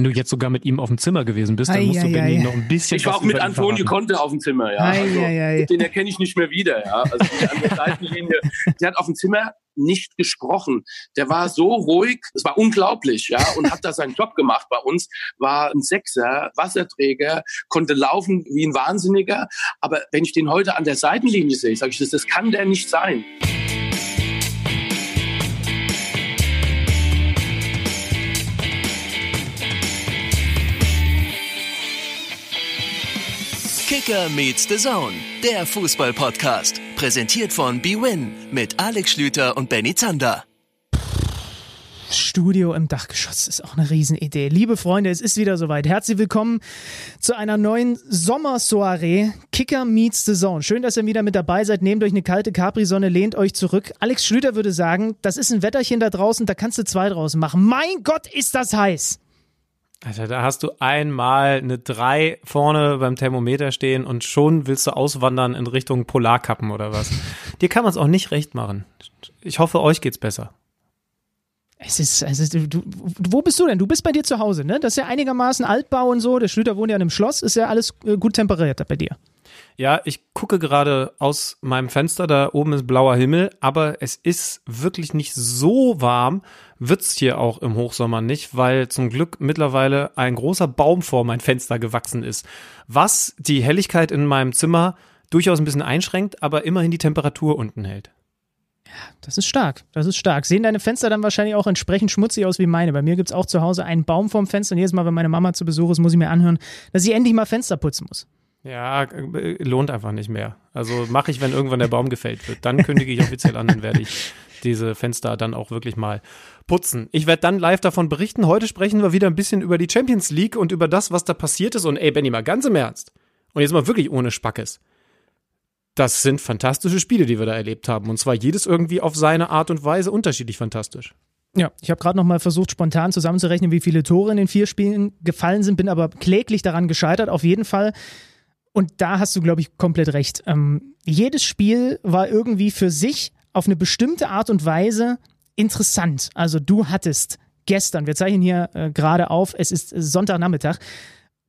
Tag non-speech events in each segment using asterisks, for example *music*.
Wenn du jetzt sogar mit ihm auf dem Zimmer gewesen bist, dann musst du Benny noch ein bisschen. Ich war auch mit Antonio Conte auf dem Zimmer, ja. Also, den erkenne ich nicht mehr wieder, ja. Also die an der *laughs* Seitenlinie, der hat auf dem Zimmer nicht gesprochen. Der war so ruhig, es war unglaublich, ja, und hat da seinen Job gemacht bei uns, war ein Sechser, Wasserträger, konnte laufen wie ein Wahnsinniger. Aber wenn ich den heute an der Seitenlinie sehe, sage ich, das, das kann der nicht sein. Kicker meets the Zone, der Fußball-Podcast. Präsentiert von BWin mit Alex Schlüter und Benny Zander. Studio im Dachgeschoss ist auch eine Riesenidee. Liebe Freunde, es ist wieder soweit. Herzlich willkommen zu einer neuen Sommersoiree. Kicker meets the Zone. Schön, dass ihr wieder mit dabei seid. Nehmt euch eine kalte Capri-Sonne, lehnt euch zurück. Alex Schlüter würde sagen, das ist ein Wetterchen da draußen, da kannst du zwei draußen machen. Mein Gott, ist das heiß! Also da hast du einmal eine 3 vorne beim Thermometer stehen und schon willst du auswandern in Richtung Polarkappen oder was. *laughs* Dir kann man es auch nicht recht machen. Ich hoffe, euch geht's besser. Es ist, es ist, du, wo bist du denn? Du bist bei dir zu Hause, ne? Das ist ja einigermaßen Altbau und so. Der Schlüter wohnt ja in einem Schloss, ist ja alles äh, gut temperiert bei dir. Ja, ich gucke gerade aus meinem Fenster, da oben ist blauer Himmel, aber es ist wirklich nicht so warm, wird's hier auch im Hochsommer nicht, weil zum Glück mittlerweile ein großer Baum vor mein Fenster gewachsen ist, was die Helligkeit in meinem Zimmer durchaus ein bisschen einschränkt, aber immerhin die Temperatur unten hält. Ja, das ist stark. Das ist stark. Sehen deine Fenster dann wahrscheinlich auch entsprechend schmutzig aus wie meine. Bei mir gibt's auch zu Hause einen Baum vorm Fenster und jedes Mal, wenn meine Mama zu Besuch ist, muss ich mir anhören, dass ich endlich mal Fenster putzen muss. Ja, äh, lohnt einfach nicht mehr. Also mache ich, wenn irgendwann der Baum gefällt wird. Dann kündige ich offiziell an, dann werde ich diese Fenster dann auch wirklich mal putzen. Ich werde dann live davon berichten. Heute sprechen wir wieder ein bisschen über die Champions League und über das, was da passiert ist. Und ey, Benny, mal ganz im Ernst. Und jetzt mal wirklich ohne Spackes. Das sind fantastische Spiele, die wir da erlebt haben. Und zwar jedes irgendwie auf seine Art und Weise unterschiedlich fantastisch. Ja, ich habe gerade noch mal versucht, spontan zusammenzurechnen, wie viele Tore in den vier Spielen gefallen sind, bin aber kläglich daran gescheitert. Auf jeden Fall und da hast du, glaube ich, komplett recht. Ähm, jedes Spiel war irgendwie für sich auf eine bestimmte Art und Weise interessant. Also du hattest gestern, wir zeichnen hier äh, gerade auf, es ist Sonntagnachmittag,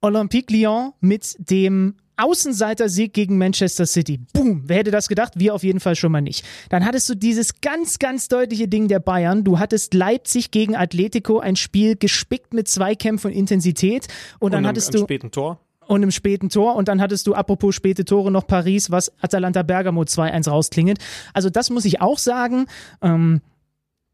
Olympique Lyon mit dem Außenseiter-Sieg gegen Manchester City. Boom. Wer hätte das gedacht? Wir auf jeden Fall schon mal nicht. Dann hattest du dieses ganz, ganz deutliche Ding der Bayern. Du hattest Leipzig gegen Atletico, ein Spiel gespickt mit Zweikämpfen und Intensität. Und, und dann hattest du. späten Tor und im späten Tor. Und dann hattest du, apropos späte Tore, noch Paris, was Atalanta Bergamo 2-1 rausklingelt. Also das muss ich auch sagen. Ähm,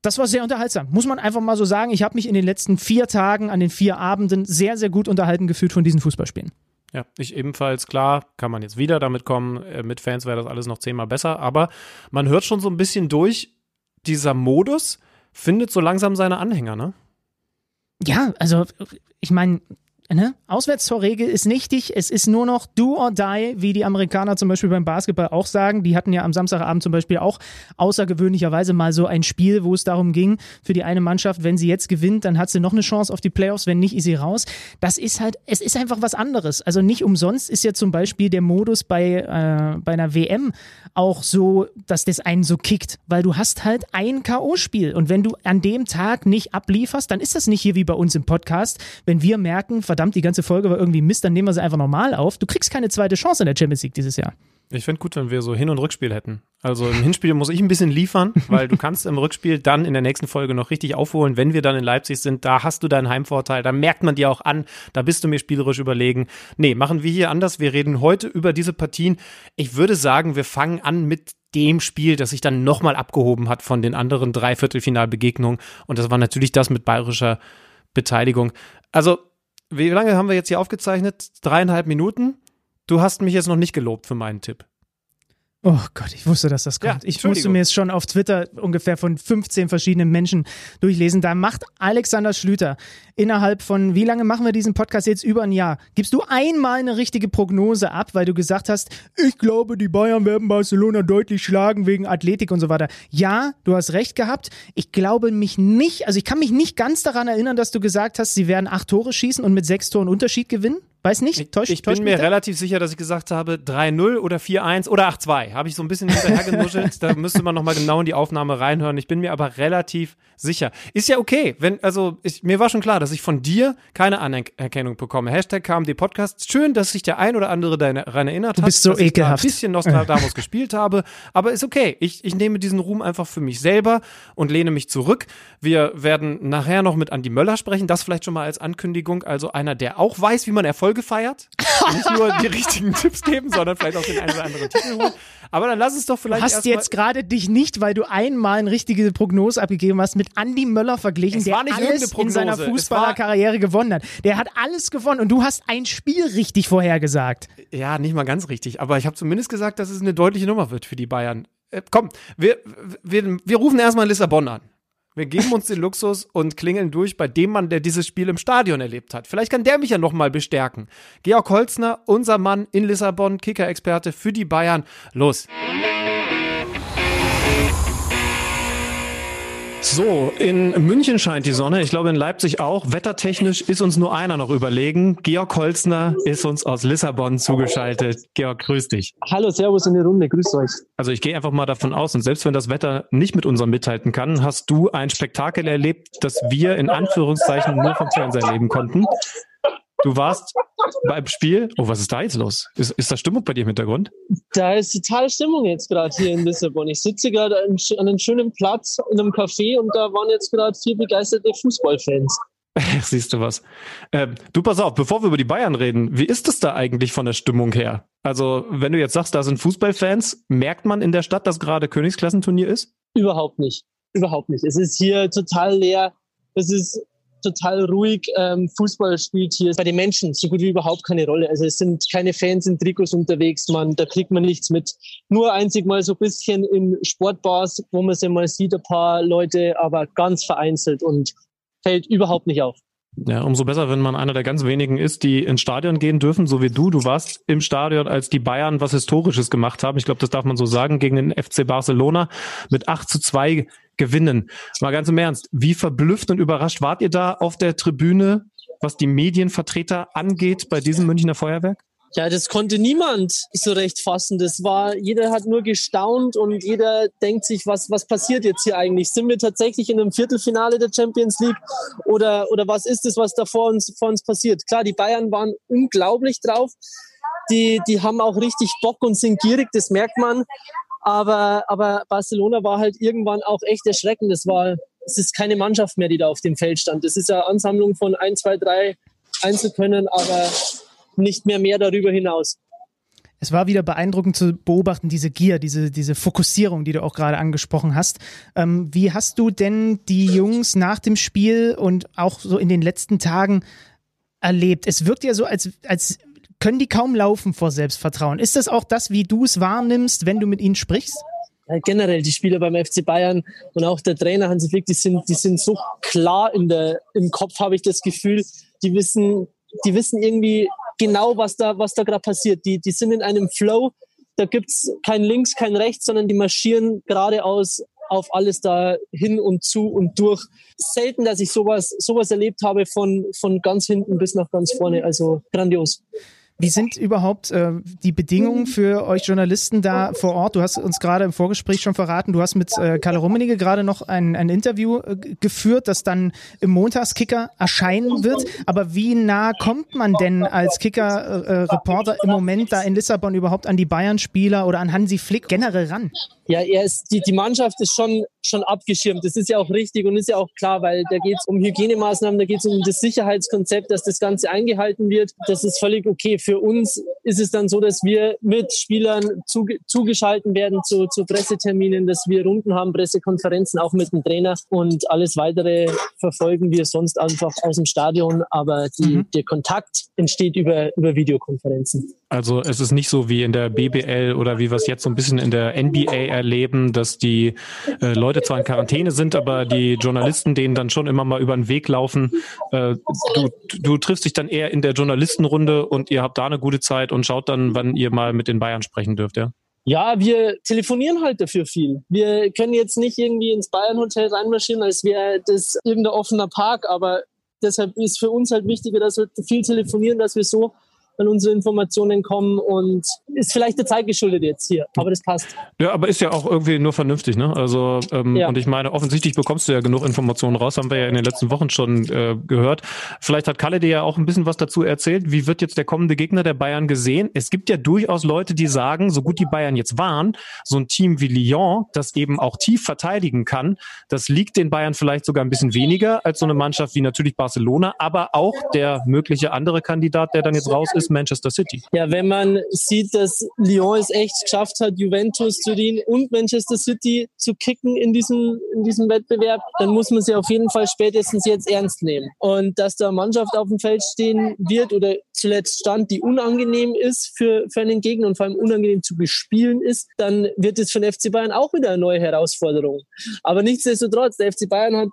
das war sehr unterhaltsam. Muss man einfach mal so sagen. Ich habe mich in den letzten vier Tagen, an den vier Abenden sehr, sehr gut unterhalten gefühlt von diesen Fußballspielen. Ja, ich ebenfalls. Klar, kann man jetzt wieder damit kommen. Äh, mit Fans wäre das alles noch zehnmal besser. Aber man hört schon so ein bisschen durch, dieser Modus findet so langsam seine Anhänger, ne? Ja, also ich meine, Ne? Auswärtstorregel ist nichtig. Es ist nur noch do or die, wie die Amerikaner zum Beispiel beim Basketball auch sagen. Die hatten ja am Samstagabend zum Beispiel auch außergewöhnlicherweise mal so ein Spiel, wo es darum ging, für die eine Mannschaft, wenn sie jetzt gewinnt, dann hat sie noch eine Chance auf die Playoffs, wenn nicht, ist sie raus. Das ist halt, es ist einfach was anderes. Also nicht umsonst ist ja zum Beispiel der Modus bei, äh, bei einer WM auch so, dass das einen so kickt, weil du hast halt ein K.O.-Spiel und wenn du an dem Tag nicht ablieferst, dann ist das nicht hier wie bei uns im Podcast, wenn wir merken, verdammt, die ganze Folge war irgendwie Mist, dann nehmen wir sie einfach normal auf. Du kriegst keine zweite Chance in der Champions League dieses Jahr. Ich fände gut, wenn wir so Hin- und Rückspiel hätten. Also im Hinspiel muss ich ein bisschen liefern, weil du kannst im Rückspiel dann in der nächsten Folge noch richtig aufholen. Wenn wir dann in Leipzig sind, da hast du deinen Heimvorteil. Da merkt man dir auch an, da bist du mir spielerisch überlegen. Nee, machen wir hier anders. Wir reden heute über diese Partien. Ich würde sagen, wir fangen an mit dem Spiel, das sich dann nochmal abgehoben hat von den anderen Dreiviertelfinalbegegnungen. Und das war natürlich das mit bayerischer Beteiligung. Also wie lange haben wir jetzt hier aufgezeichnet? Dreieinhalb Minuten. Du hast mich jetzt noch nicht gelobt für meinen Tipp. Oh Gott, ich wusste, dass das kommt. Ja, ich musste mir es schon auf Twitter ungefähr von 15 verschiedenen Menschen durchlesen. Da macht Alexander Schlüter innerhalb von, wie lange machen wir diesen Podcast jetzt? Über ein Jahr. Gibst du einmal eine richtige Prognose ab, weil du gesagt hast, ich glaube, die Bayern werden Barcelona deutlich schlagen wegen Athletik und so weiter. Ja, du hast recht gehabt. Ich glaube mich nicht, also ich kann mich nicht ganz daran erinnern, dass du gesagt hast, sie werden acht Tore schießen und mit sechs Toren Unterschied gewinnen. Weiß nicht, täuscht Ich, ich bin mir relativ sicher, dass ich gesagt habe 3-0 oder 4-1 oder 8-2. Habe ich so ein bisschen hinterhergenuschelt. da müsste man nochmal genau in die Aufnahme reinhören. Ich bin mir aber relativ sicher. Ist ja okay, wenn, also ich, mir war schon klar, dass ich von dir keine Anerkennung bekomme. Hashtag KMD Podcast. Schön, dass sich der ein oder andere daran erinnert hat. Du bist so dass ekelhaft. Ich da ein bisschen Nostradamus *laughs* gespielt habe. Aber ist okay. Ich, ich nehme diesen Ruhm einfach für mich selber und lehne mich zurück. Wir werden nachher noch mit Andi Möller sprechen. Das vielleicht schon mal als Ankündigung. Also einer, der auch weiß, wie man Erfolge feiert. Nicht nur die richtigen *laughs* Tipps geben, sondern vielleicht auch den einen oder anderen Titel holen. Aber dann lass es doch vielleicht. Du hast jetzt gerade dich nicht, weil du einmal eine richtige Prognose abgegeben hast, mit Andi Möller verglichen, der alles in seiner Fußballerkarriere gewonnen hat. Der hat alles gewonnen und du hast ein Spiel richtig vorhergesagt. Ja, nicht mal ganz richtig, aber ich habe zumindest gesagt, dass es eine deutliche Nummer wird für die Bayern. Äh, komm, wir, wir, wir rufen erstmal Lissabon an. Wir geben uns den Luxus und klingeln durch bei dem Mann, der dieses Spiel im Stadion erlebt hat. Vielleicht kann der mich ja nochmal bestärken. Georg Holzner, unser Mann in Lissabon, Kicker-Experte für die Bayern. Los. So, in München scheint die Sonne. Ich glaube in Leipzig auch. Wettertechnisch ist uns nur einer noch überlegen. Georg Holzner ist uns aus Lissabon zugeschaltet. Georg, grüß dich. Hallo, Servus in der Runde, grüß euch. Also ich gehe einfach mal davon aus, und selbst wenn das Wetter nicht mit unserem mithalten kann, hast du ein Spektakel erlebt, das wir in Anführungszeichen nur vom Fernseher erleben konnten. Du warst beim Spiel. Oh, was ist da jetzt los? Ist, ist da Stimmung bei dir im Hintergrund? Da ist totale Stimmung jetzt gerade hier in Lissabon. Ich sitze gerade an, einem schönen Platz in einem Café und da waren jetzt gerade vier begeisterte Fußballfans. *laughs* Siehst du was. Äh, du pass auf, bevor wir über die Bayern reden, wie ist es da eigentlich von der Stimmung her? Also, wenn du jetzt sagst, da sind Fußballfans, merkt man in der Stadt, dass gerade Königsklassenturnier ist? Überhaupt nicht. Überhaupt nicht. Es ist hier total leer. Es ist total ruhig. Ähm, Fußball spielt hier bei den Menschen so gut wie überhaupt keine Rolle. Also es sind keine Fans in Trikots unterwegs, man, da kriegt man nichts mit. Nur einzig mal so ein bisschen in Sportbars, wo man sie mal sieht, ein paar Leute, aber ganz vereinzelt und fällt überhaupt nicht auf. Ja, umso besser, wenn man einer der ganz wenigen ist, die ins Stadion gehen dürfen, so wie du. Du warst im Stadion, als die Bayern was Historisches gemacht haben. Ich glaube, das darf man so sagen, gegen den FC Barcelona mit 8 zu 2 gewinnen. Mal ganz im Ernst, wie verblüfft und überrascht wart ihr da auf der Tribüne, was die Medienvertreter angeht bei diesem Münchner Feuerwerk? Ja, das konnte niemand so recht fassen. Das war, jeder hat nur gestaunt und jeder denkt sich, was, was passiert jetzt hier eigentlich? Sind wir tatsächlich in einem Viertelfinale der Champions League oder, oder was ist es, was da vor uns, vor uns passiert? Klar, die Bayern waren unglaublich drauf. Die, die haben auch richtig Bock und sind gierig, das merkt man. Aber, aber Barcelona war halt irgendwann auch echt erschreckend. Es war, es ist keine Mannschaft mehr, die da auf dem Feld stand. Es ist eine Ansammlung von ein, zwei, drei Einzelkönnern, aber nicht mehr mehr darüber hinaus. Es war wieder beeindruckend zu beobachten, diese Gier, diese, diese Fokussierung, die du auch gerade angesprochen hast. Ähm, wie hast du denn die Jungs nach dem Spiel und auch so in den letzten Tagen erlebt? Es wirkt ja so, als, als können die kaum laufen vor Selbstvertrauen. Ist das auch das, wie du es wahrnimmst, wenn du mit ihnen sprichst? Generell die Spieler beim FC Bayern und auch der Trainer Hansi Flick, die sind, die sind so klar in der, im Kopf, habe ich das Gefühl. Die wissen, die wissen irgendwie genau, was da, was da gerade passiert. Die, die sind in einem Flow. Da gibt's kein Links, kein Rechts, sondern die marschieren geradeaus auf alles da hin und zu und durch. Selten, dass ich sowas, sowas erlebt habe von, von ganz hinten bis nach ganz vorne. Also grandios. Wie sind überhaupt äh, die Bedingungen für euch Journalisten da vor Ort? Du hast uns gerade im Vorgespräch schon verraten, du hast mit äh, Kalle Rummenigge gerade noch ein, ein Interview äh, geführt, das dann im Montagskicker erscheinen wird. Aber wie nah kommt man denn als Kicker-Reporter äh, im Moment da in Lissabon überhaupt an die Bayern-Spieler oder an Hansi Flick generell ran? Ja, er ist, die, die Mannschaft ist schon, schon abgeschirmt. Das ist ja auch richtig und ist ja auch klar, weil da geht es um Hygienemaßnahmen, da geht es um das Sicherheitskonzept, dass das Ganze eingehalten wird. Das ist völlig okay. Für uns ist es dann so, dass wir mit Spielern zuge zugeschalten werden zu, zu Presseterminen, dass wir Runden haben, Pressekonferenzen auch mit dem Trainer und alles weitere verfolgen wir sonst einfach aus dem Stadion. Aber die, mhm. der Kontakt entsteht über, über Videokonferenzen. Also es ist nicht so wie in der BBL oder wie wir es jetzt so ein bisschen in der NBA erleben, dass die äh, Leute zwar in Quarantäne sind, aber die Journalisten denen dann schon immer mal über den Weg laufen. Äh, du, du triffst dich dann eher in der Journalistenrunde und ihr habt da eine gute Zeit und schaut dann, wann ihr mal mit den Bayern sprechen dürft, ja? Ja, wir telefonieren halt dafür viel. Wir können jetzt nicht irgendwie ins Bayern-Hotel reinmarschieren, als wäre das irgendein offener Park, aber deshalb ist für uns halt wichtiger, dass wir viel telefonieren, dass wir so wenn unsere Informationen kommen und ist vielleicht der Zeit geschuldet jetzt hier, aber das passt. Ja, aber ist ja auch irgendwie nur vernünftig, ne? Also ähm, ja. und ich meine, offensichtlich bekommst du ja genug Informationen raus, haben wir ja in den letzten Wochen schon äh, gehört. Vielleicht hat Kalle dir ja auch ein bisschen was dazu erzählt. Wie wird jetzt der kommende Gegner der Bayern gesehen? Es gibt ja durchaus Leute, die sagen, so gut die Bayern jetzt waren, so ein Team wie Lyon, das eben auch tief verteidigen kann, das liegt den Bayern vielleicht sogar ein bisschen weniger als so eine Mannschaft wie natürlich Barcelona, aber auch der mögliche andere Kandidat, der dann jetzt raus ist, Manchester City. Ja, wenn man sieht, dass Lyon es echt geschafft hat, Juventus, Turin und Manchester City zu kicken in diesem, in diesem Wettbewerb, dann muss man sie auf jeden Fall spätestens jetzt ernst nehmen. Und dass da Mannschaft auf dem Feld stehen wird oder zuletzt stand, die unangenehm ist für, für einen Gegner und vor allem unangenehm zu bespielen ist, dann wird es für den FC Bayern auch wieder eine neue Herausforderung. Aber nichtsdestotrotz, der FC Bayern hat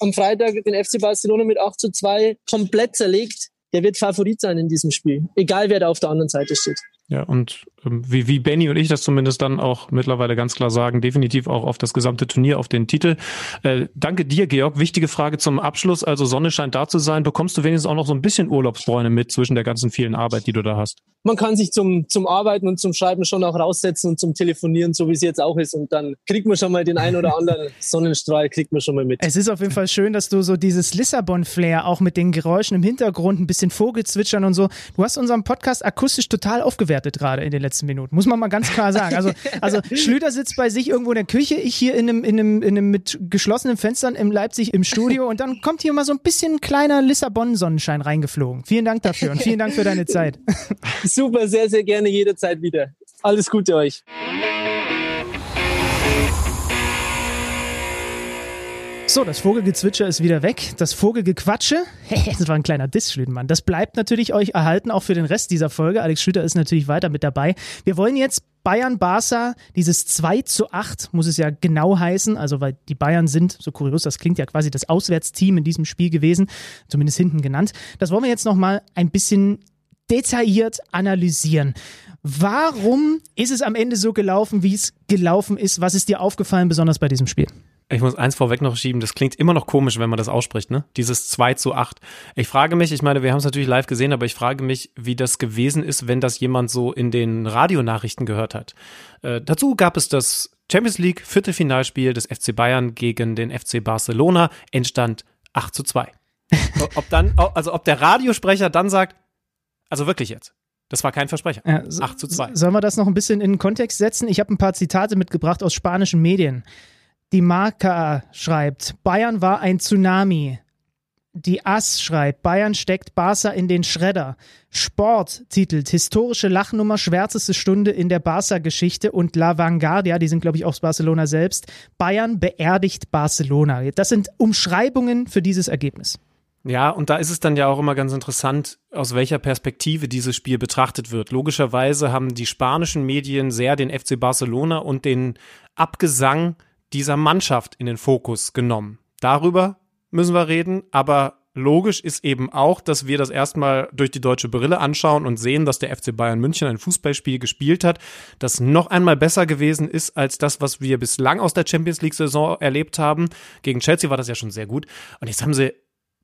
am Freitag den FC Barcelona mit 8 zu 2 komplett zerlegt. Der wird Favorit sein in diesem Spiel, egal wer da auf der anderen Seite steht. Ja, und wie, wie Benny und ich das zumindest dann auch mittlerweile ganz klar sagen, definitiv auch auf das gesamte Turnier, auf den Titel. Äh, danke dir, Georg. Wichtige Frage zum Abschluss. Also Sonne scheint da zu sein. Bekommst du wenigstens auch noch so ein bisschen Urlaubsbräune mit zwischen der ganzen vielen Arbeit, die du da hast? Man kann sich zum, zum Arbeiten und zum Schreiben schon auch raussetzen und zum Telefonieren, so wie es jetzt auch ist. Und dann kriegt man schon mal den ein oder anderen *laughs* Sonnenstrahl, kriegt man schon mal mit. Es ist auf jeden Fall schön, dass du so dieses Lissabon-Flair auch mit den Geräuschen im Hintergrund, ein bisschen Vogelzwitschern und so. Du hast unseren Podcast akustisch total aufgewertet gerade in den letzten Minuten. Muss man mal ganz klar sagen. Also, *laughs* also Schlüter sitzt bei sich irgendwo in der Küche, ich hier in einem, in einem, in einem mit geschlossenen Fenstern in Leipzig im Studio und dann kommt hier mal so ein bisschen kleiner Lissabon-Sonnenschein reingeflogen. Vielen Dank dafür und vielen Dank für deine Zeit. *laughs* Super, sehr, sehr gerne jederzeit wieder. Alles Gute euch. So, das Vogelgezwitscher ist wieder weg. Das Vogelgequatsche, *laughs* das war ein kleiner Diss, Schlütenmann. Das bleibt natürlich euch erhalten, auch für den Rest dieser Folge. Alex Schlüter ist natürlich weiter mit dabei. Wir wollen jetzt Bayern-Barca, dieses 2 zu 8 muss es ja genau heißen, also weil die Bayern sind, so kurios das klingt, ja quasi das Auswärtsteam in diesem Spiel gewesen, zumindest hinten genannt. Das wollen wir jetzt nochmal ein bisschen detailliert analysieren. Warum ist es am Ende so gelaufen, wie es gelaufen ist? Was ist dir aufgefallen, besonders bei diesem Spiel? Ich muss eins vorweg noch schieben, das klingt immer noch komisch, wenn man das ausspricht, ne? Dieses 2 zu 8. Ich frage mich, ich meine, wir haben es natürlich live gesehen, aber ich frage mich, wie das gewesen ist, wenn das jemand so in den Radionachrichten gehört hat. Äh, dazu gab es das Champions League Viertelfinalspiel des FC Bayern gegen den FC Barcelona, Endstand 8 zu 2. *laughs* ob dann, also ob der Radiosprecher dann sagt, also wirklich jetzt. Das war kein Versprecher. Ja, 8 zu 2. Sollen wir das noch ein bisschen in den Kontext setzen? Ich habe ein paar Zitate mitgebracht aus spanischen Medien. Die Marca schreibt, Bayern war ein Tsunami. Die Ass schreibt, Bayern steckt Barca in den Schredder. Sport titelt, historische Lachnummer, schwärzeste Stunde in der Barca-Geschichte und La Vanguardia, die sind glaube ich aus Barcelona selbst, Bayern beerdigt Barcelona. Das sind Umschreibungen für dieses Ergebnis. Ja, und da ist es dann ja auch immer ganz interessant, aus welcher Perspektive dieses Spiel betrachtet wird. Logischerweise haben die spanischen Medien sehr den FC Barcelona und den Abgesang dieser Mannschaft in den Fokus genommen. Darüber müssen wir reden, aber logisch ist eben auch, dass wir das erstmal durch die deutsche Brille anschauen und sehen, dass der FC Bayern München ein Fußballspiel gespielt hat, das noch einmal besser gewesen ist als das, was wir bislang aus der Champions League Saison erlebt haben. Gegen Chelsea war das ja schon sehr gut. Und jetzt haben sie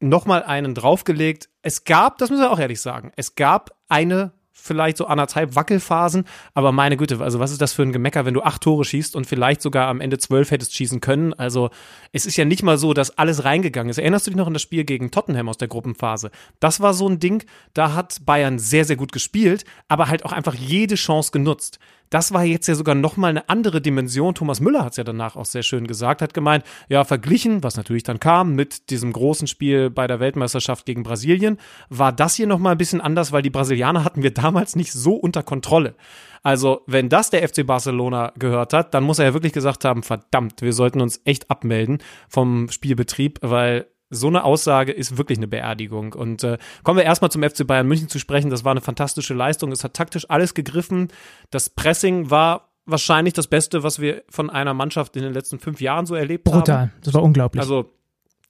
noch mal einen draufgelegt. Es gab, das müssen wir auch ehrlich sagen, es gab eine vielleicht so anderthalb Wackelphasen, aber meine Güte, also was ist das für ein Gemecker, wenn du acht Tore schießt und vielleicht sogar am Ende zwölf hättest schießen können? Also es ist ja nicht mal so, dass alles reingegangen ist. Erinnerst du dich noch an das Spiel gegen Tottenham aus der Gruppenphase? Das war so ein Ding, da hat Bayern sehr, sehr gut gespielt, aber halt auch einfach jede Chance genutzt das war jetzt ja sogar nochmal eine andere Dimension. Thomas Müller hat es ja danach auch sehr schön gesagt, hat gemeint, ja, verglichen, was natürlich dann kam mit diesem großen Spiel bei der Weltmeisterschaft gegen Brasilien, war das hier nochmal ein bisschen anders, weil die Brasilianer hatten wir damals nicht so unter Kontrolle. Also, wenn das der FC Barcelona gehört hat, dann muss er ja wirklich gesagt haben, verdammt, wir sollten uns echt abmelden vom Spielbetrieb, weil so eine Aussage ist wirklich eine Beerdigung. Und äh, kommen wir erstmal zum FC Bayern München zu sprechen. Das war eine fantastische Leistung. Es hat taktisch alles gegriffen. Das Pressing war wahrscheinlich das Beste, was wir von einer Mannschaft in den letzten fünf Jahren so erlebt Brutal. haben. Brutal. Das war unglaublich. Also,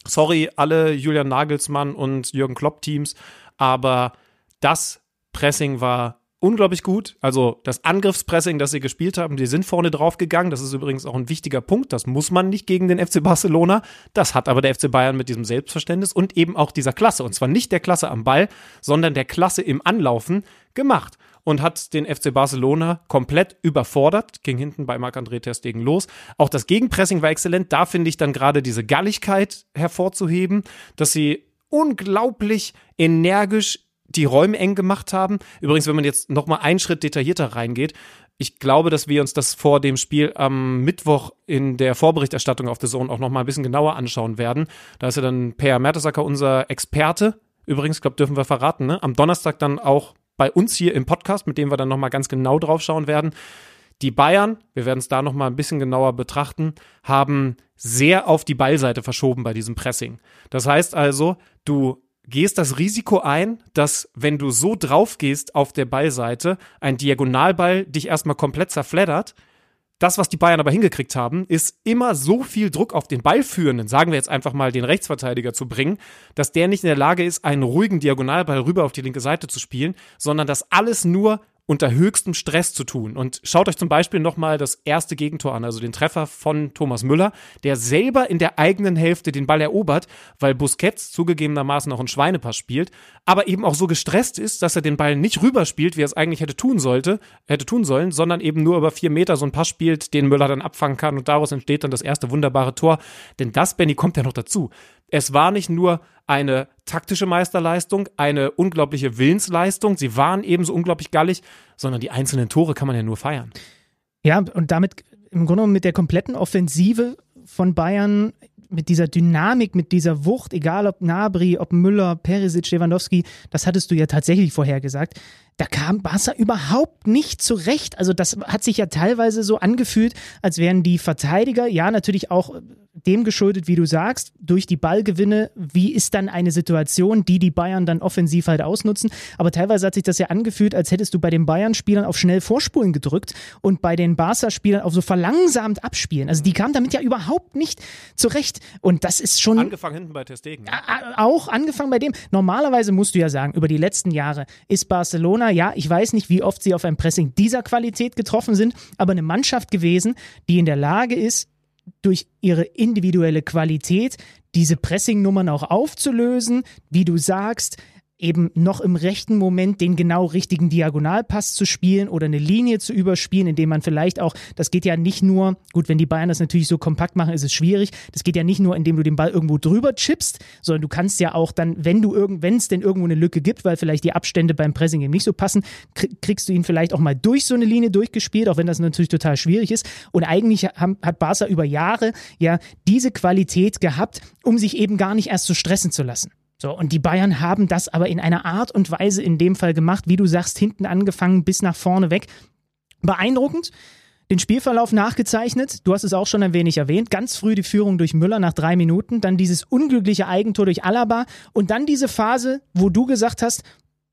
sorry, alle Julian Nagelsmann und Jürgen Klopp Teams, aber das Pressing war unglaublich gut. Also das Angriffspressing, das sie gespielt haben, die sind vorne drauf gegangen. Das ist übrigens auch ein wichtiger Punkt. Das muss man nicht gegen den FC Barcelona. Das hat aber der FC Bayern mit diesem Selbstverständnis und eben auch dieser Klasse. Und zwar nicht der Klasse am Ball, sondern der Klasse im Anlaufen gemacht und hat den FC Barcelona komplett überfordert, ging hinten bei Marc-André Ter Stegen los. Auch das Gegenpressing war exzellent. Da finde ich dann gerade diese Galligkeit hervorzuheben, dass sie unglaublich energisch die Räume eng gemacht haben. Übrigens, wenn man jetzt noch mal einen Schritt detaillierter reingeht, ich glaube, dass wir uns das vor dem Spiel am Mittwoch in der Vorberichterstattung auf der Zone auch noch mal ein bisschen genauer anschauen werden. Da ist ja dann Per Mertesacker unser Experte. Übrigens, glaube dürfen wir verraten, ne? Am Donnerstag dann auch bei uns hier im Podcast, mit dem wir dann noch mal ganz genau drauf schauen werden. Die Bayern, wir werden es da noch mal ein bisschen genauer betrachten, haben sehr auf die Ballseite verschoben bei diesem Pressing. Das heißt also, du gehst das Risiko ein, dass wenn du so drauf gehst auf der Ballseite, ein Diagonalball dich erstmal komplett zerfleddert. Das, was die Bayern aber hingekriegt haben, ist immer so viel Druck auf den Ballführenden, sagen wir jetzt einfach mal den Rechtsverteidiger zu bringen, dass der nicht in der Lage ist, einen ruhigen Diagonalball rüber auf die linke Seite zu spielen, sondern dass alles nur unter höchstem Stress zu tun. Und schaut euch zum Beispiel nochmal das erste Gegentor an, also den Treffer von Thomas Müller, der selber in der eigenen Hälfte den Ball erobert, weil Busquets zugegebenermaßen auch einen Schweinepass spielt, aber eben auch so gestresst ist, dass er den Ball nicht rüberspielt, wie er es eigentlich hätte tun sollte, hätte tun sollen, sondern eben nur über vier Meter so einen Pass spielt, den Müller dann abfangen kann und daraus entsteht dann das erste wunderbare Tor. Denn das, Benny, kommt ja noch dazu. Es war nicht nur eine taktische Meisterleistung, eine unglaubliche Willensleistung. Sie waren ebenso unglaublich gallig, sondern die einzelnen Tore kann man ja nur feiern. Ja, und damit im Grunde mit der kompletten Offensive von Bayern, mit dieser Dynamik, mit dieser Wucht, egal ob Nabri, ob Müller, Perisic, Lewandowski, das hattest du ja tatsächlich vorhergesagt da kam Barca überhaupt nicht zurecht. Also das hat sich ja teilweise so angefühlt, als wären die Verteidiger, ja natürlich auch dem geschuldet, wie du sagst, durch die Ballgewinne, wie ist dann eine Situation, die die Bayern dann offensiv halt ausnutzen. Aber teilweise hat sich das ja angefühlt, als hättest du bei den Bayern-Spielern auf schnell Vorspulen gedrückt und bei den Barca-Spielern auf so verlangsamt abspielen. Also die kamen damit ja überhaupt nicht zurecht. Und das ist schon... Angefangen hinten bei Testegen. Ne? Auch angefangen bei dem. Normalerweise musst du ja sagen, über die letzten Jahre ist Barcelona, ja, ich weiß nicht, wie oft sie auf ein Pressing dieser Qualität getroffen sind, aber eine Mannschaft gewesen, die in der Lage ist, durch ihre individuelle Qualität diese Pressing-Nummern auch aufzulösen, wie du sagst, eben noch im rechten Moment den genau richtigen Diagonalpass zu spielen oder eine Linie zu überspielen, indem man vielleicht auch, das geht ja nicht nur, gut, wenn die Bayern das natürlich so kompakt machen, ist es schwierig. Das geht ja nicht nur, indem du den Ball irgendwo drüber chippst, sondern du kannst ja auch dann, wenn du wenn es denn irgendwo eine Lücke gibt, weil vielleicht die Abstände beim Pressing eben nicht so passen, kriegst du ihn vielleicht auch mal durch so eine Linie durchgespielt, auch wenn das natürlich total schwierig ist. Und eigentlich hat Barca über Jahre ja diese Qualität gehabt, um sich eben gar nicht erst so stressen zu lassen. So, und die Bayern haben das aber in einer Art und Weise in dem Fall gemacht, wie du sagst, hinten angefangen bis nach vorne weg. Beeindruckend. Den Spielverlauf nachgezeichnet, du hast es auch schon ein wenig erwähnt, ganz früh die Führung durch Müller nach drei Minuten, dann dieses unglückliche Eigentor durch Alaba und dann diese Phase, wo du gesagt hast,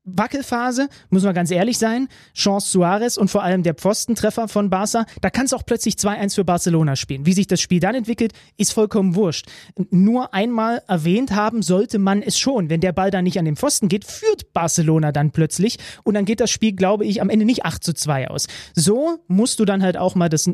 Wackelphase, muss man ganz ehrlich sein. Chance Suarez und vor allem der Pfostentreffer von Barca, da kann es auch plötzlich 2-1 für Barcelona spielen. Wie sich das Spiel dann entwickelt, ist vollkommen wurscht. Nur einmal erwähnt haben sollte man es schon. Wenn der Ball dann nicht an den Pfosten geht, führt Barcelona dann plötzlich und dann geht das Spiel, glaube ich, am Ende nicht 8 zu 2 aus. So musst du dann halt auch mal das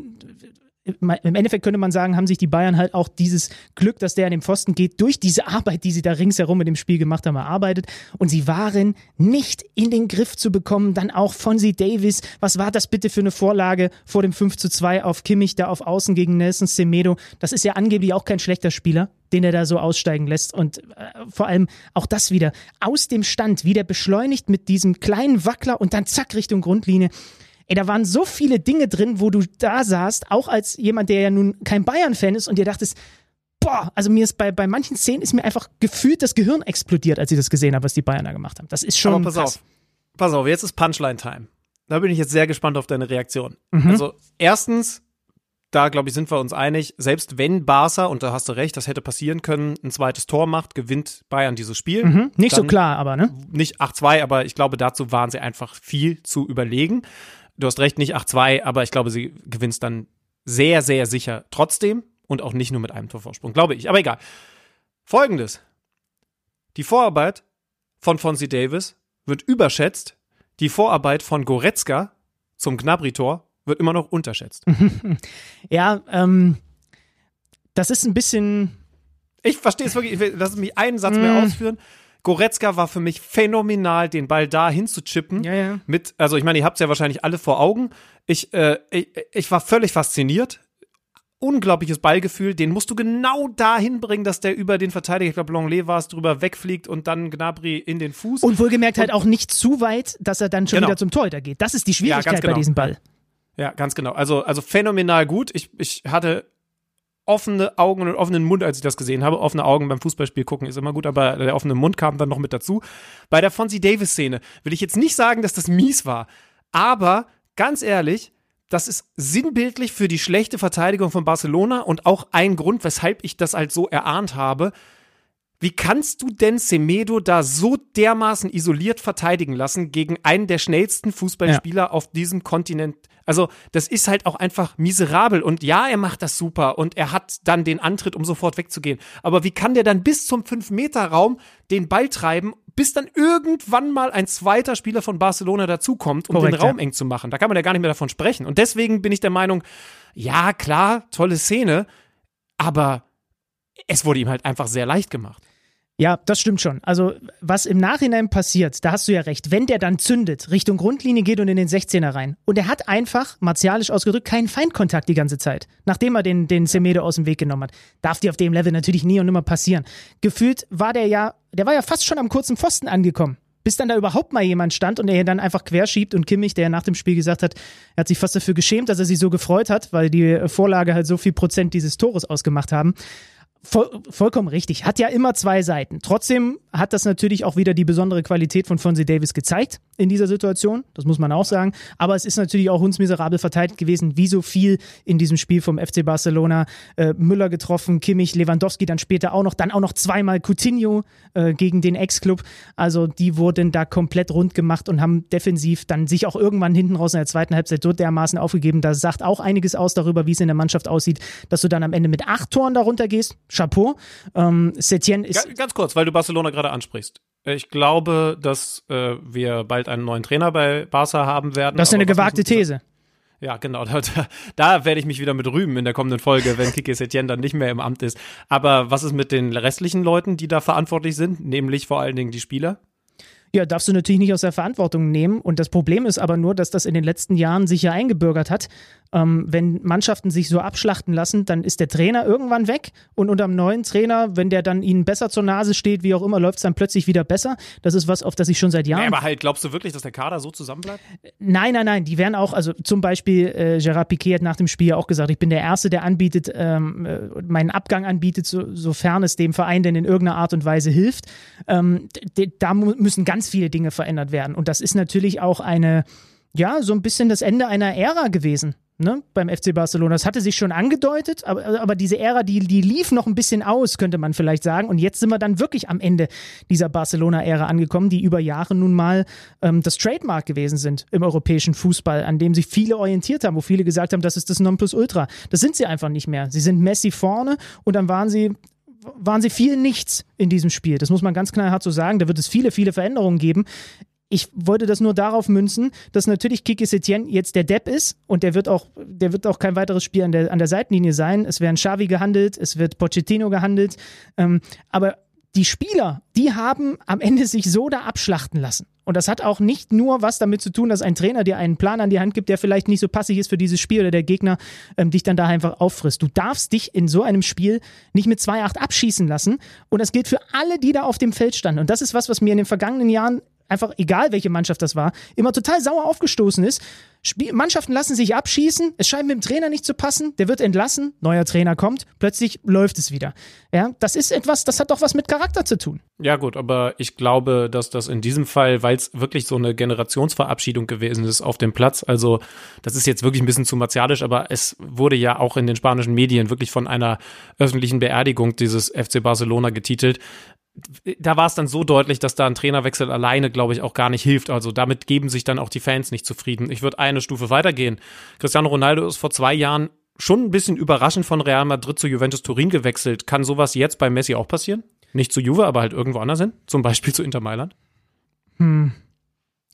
im Endeffekt könnte man sagen, haben sich die Bayern halt auch dieses Glück, dass der an den Pfosten geht, durch diese Arbeit, die sie da ringsherum mit dem Spiel gemacht haben, erarbeitet. Und sie waren nicht in den Griff zu bekommen. Dann auch Fonzie Davis. Was war das bitte für eine Vorlage vor dem 5 zu 2 auf Kimmich da auf Außen gegen Nelson Semedo? Das ist ja angeblich auch kein schlechter Spieler den er da so aussteigen lässt. Und äh, vor allem auch das wieder aus dem Stand, wie der beschleunigt mit diesem kleinen Wackler und dann zack Richtung Grundlinie. Ey, da waren so viele Dinge drin, wo du da saßt, auch als jemand, der ja nun kein Bayern-Fan ist und dir dachtest, boah, also mir ist bei, bei manchen Szenen ist mir einfach gefühlt das Gehirn explodiert, als ich das gesehen habe, was die Bayern da gemacht haben. Das ist schon. Aber pass krass. auf, pass auf, jetzt ist Punchline-Time. Da bin ich jetzt sehr gespannt auf deine Reaktion. Mhm. Also, erstens, da glaube ich, sind wir uns einig, selbst wenn Barca, und da hast du recht, das hätte passieren können, ein zweites Tor macht, gewinnt Bayern dieses Spiel. Mhm. Nicht so klar, aber, ne? Nicht 8-2, aber ich glaube, dazu waren sie einfach viel zu überlegen du hast recht, nicht 8-2, aber ich glaube, sie gewinnt dann sehr, sehr sicher trotzdem und auch nicht nur mit einem Torvorsprung, glaube ich. Aber egal. Folgendes. Die Vorarbeit von Fonzie Davis wird überschätzt. die Vorarbeit von Goretzka zum Gnabry-Tor wird immer noch unterschätzt. *laughs* ja, ähm, das ist ein bisschen. Ich verstehe es wirklich. Lass mich einen Satz mm. mehr ausführen. Goretzka war für mich phänomenal, den Ball da hinzuchippen. Ja, ja. Mit, also ich meine, ihr habt es ja wahrscheinlich alle vor Augen. Ich, äh, ich, ich war völlig fasziniert. Unglaubliches Ballgefühl, den musst du genau dahin bringen, dass der über den Verteidiger, ich glaube Longley war es, drüber wegfliegt und dann Gnabry in den Fuß. Und wohlgemerkt und, halt auch nicht zu weit, dass er dann schon genau. wieder zum Torhüter geht. Das ist die Schwierigkeit ja, genau. bei diesem Ball. Ja, ganz genau. Also, also phänomenal gut. Ich, ich hatte offene Augen und offenen Mund, als ich das gesehen habe. Offene Augen beim Fußballspiel gucken ist immer gut, aber der offene Mund kam dann noch mit dazu. Bei der Fonzie Davis-Szene will ich jetzt nicht sagen, dass das mies war, aber ganz ehrlich, das ist sinnbildlich für die schlechte Verteidigung von Barcelona und auch ein Grund, weshalb ich das halt so erahnt habe. Wie kannst du denn Semedo da so dermaßen isoliert verteidigen lassen gegen einen der schnellsten Fußballspieler ja. auf diesem Kontinent? Also, das ist halt auch einfach miserabel. Und ja, er macht das super und er hat dann den Antritt, um sofort wegzugehen. Aber wie kann der dann bis zum 5-Meter-Raum den Ball treiben, bis dann irgendwann mal ein zweiter Spieler von Barcelona dazukommt, um Korrekt, den Raum ja. eng zu machen? Da kann man ja gar nicht mehr davon sprechen. Und deswegen bin ich der Meinung, ja, klar, tolle Szene, aber es wurde ihm halt einfach sehr leicht gemacht. Ja, das stimmt schon. Also, was im Nachhinein passiert, da hast du ja recht. Wenn der dann zündet, Richtung Grundlinie geht und in den 16er rein. Und er hat einfach, martialisch ausgedrückt, keinen Feindkontakt die ganze Zeit. Nachdem er den, den Semedo aus dem Weg genommen hat. Darf dir auf dem Level natürlich nie und nimmer passieren. Gefühlt war der ja, der war ja fast schon am kurzen Pfosten angekommen. Bis dann da überhaupt mal jemand stand und er dann einfach querschiebt und Kimmich, der ja nach dem Spiel gesagt hat, er hat sich fast dafür geschämt, dass er sich so gefreut hat, weil die Vorlage halt so viel Prozent dieses Tores ausgemacht haben. Voll, vollkommen richtig. Hat ja immer zwei Seiten. Trotzdem hat das natürlich auch wieder die besondere Qualität von Fonzie Davis gezeigt in dieser Situation. Das muss man auch sagen. Aber es ist natürlich auch hundsmiserabel verteilt gewesen, wie so viel in diesem Spiel vom FC Barcelona. Äh, Müller getroffen, Kimmich, Lewandowski dann später auch noch, dann auch noch zweimal Coutinho äh, gegen den Ex-Club. Also die wurden da komplett rund gemacht und haben defensiv dann sich auch irgendwann hinten raus in der zweiten Halbzeit so dermaßen aufgegeben. Das sagt auch einiges aus darüber, wie es in der Mannschaft aussieht, dass du dann am Ende mit acht Toren darunter gehst. Chapeau. Ähm, Setien ist. Ganz, ganz kurz, weil du Barcelona gerade ansprichst. Äh, ich glaube, dass äh, wir bald einen neuen Trainer bei Barca haben werden. Das ist eine gewagte These. Ja, genau. *laughs* Da, da, werde ich mich wieder mit rühmen in der kommenden Folge, wenn Kike Setien dann nicht mehr im Amt ist. Aber was ist mit den restlichen Leuten, die da verantwortlich sind, nämlich vor allen Dingen die Spieler? Ja, darfst du natürlich nicht aus der Verantwortung nehmen. Und das Problem ist aber nur, dass das in den letzten Jahren sich ja eingebürgert hat. Ähm, wenn Mannschaften sich so abschlachten lassen, dann ist der Trainer irgendwann weg und unter dem neuen Trainer, wenn der dann ihnen besser zur Nase steht, wie auch immer, läuft es dann plötzlich wieder besser. Das ist was, auf das ich schon seit Jahren. Ja, aber halt, glaubst du wirklich, dass der Kader so zusammenbleibt? Nein, nein, nein. Die werden auch, also zum Beispiel, äh, Gerard Piquet hat nach dem Spiel auch gesagt, ich bin der Erste, der anbietet, ähm, äh, meinen Abgang anbietet, so, sofern es dem Verein denn in irgendeiner Art und Weise hilft. Ähm, da müssen ganz viele Dinge verändert werden. Und das ist natürlich auch eine, ja, so ein bisschen das Ende einer Ära gewesen ne, beim FC Barcelona. Das hatte sich schon angedeutet, aber, aber diese Ära, die, die lief noch ein bisschen aus, könnte man vielleicht sagen. Und jetzt sind wir dann wirklich am Ende dieser Barcelona-Ära angekommen, die über Jahre nun mal ähm, das Trademark gewesen sind im europäischen Fußball, an dem sich viele orientiert haben, wo viele gesagt haben, das ist das Nonplusultra. Das sind sie einfach nicht mehr. Sie sind Messi vorne und dann waren sie waren sie viel nichts in diesem Spiel. Das muss man ganz knallhart so sagen. Da wird es viele, viele Veränderungen geben ich wollte das nur darauf münzen, dass natürlich Kiki Setien jetzt der Depp ist und der wird auch, der wird auch kein weiteres Spiel an der, an der Seitenlinie sein. Es werden Xavi gehandelt, es wird Pochettino gehandelt, ähm, aber die Spieler, die haben am Ende sich so da abschlachten lassen. Und das hat auch nicht nur was damit zu tun, dass ein Trainer dir einen Plan an die Hand gibt, der vielleicht nicht so passig ist für dieses Spiel oder der Gegner ähm, dich dann da einfach auffrisst. Du darfst dich in so einem Spiel nicht mit 2-8 abschießen lassen. Und das gilt für alle, die da auf dem Feld standen. Und das ist was, was mir in den vergangenen Jahren einfach egal welche Mannschaft das war, immer total sauer aufgestoßen ist. Spiel Mannschaften lassen sich abschießen, es scheint mit dem Trainer nicht zu passen, der wird entlassen, neuer Trainer kommt, plötzlich läuft es wieder. Ja, das ist etwas, das hat doch was mit Charakter zu tun. Ja, gut, aber ich glaube, dass das in diesem Fall, weil es wirklich so eine Generationsverabschiedung gewesen ist auf dem Platz, also das ist jetzt wirklich ein bisschen zu martialisch, aber es wurde ja auch in den spanischen Medien wirklich von einer öffentlichen Beerdigung dieses FC Barcelona getitelt da war es dann so deutlich, dass da ein Trainerwechsel alleine, glaube ich, auch gar nicht hilft. Also damit geben sich dann auch die Fans nicht zufrieden. Ich würde eine Stufe weitergehen. Cristiano Ronaldo ist vor zwei Jahren schon ein bisschen überraschend von Real Madrid zu Juventus Turin gewechselt. Kann sowas jetzt bei Messi auch passieren? Nicht zu Juve, aber halt irgendwo anders hin? Zum Beispiel zu Inter Mailand? Hm.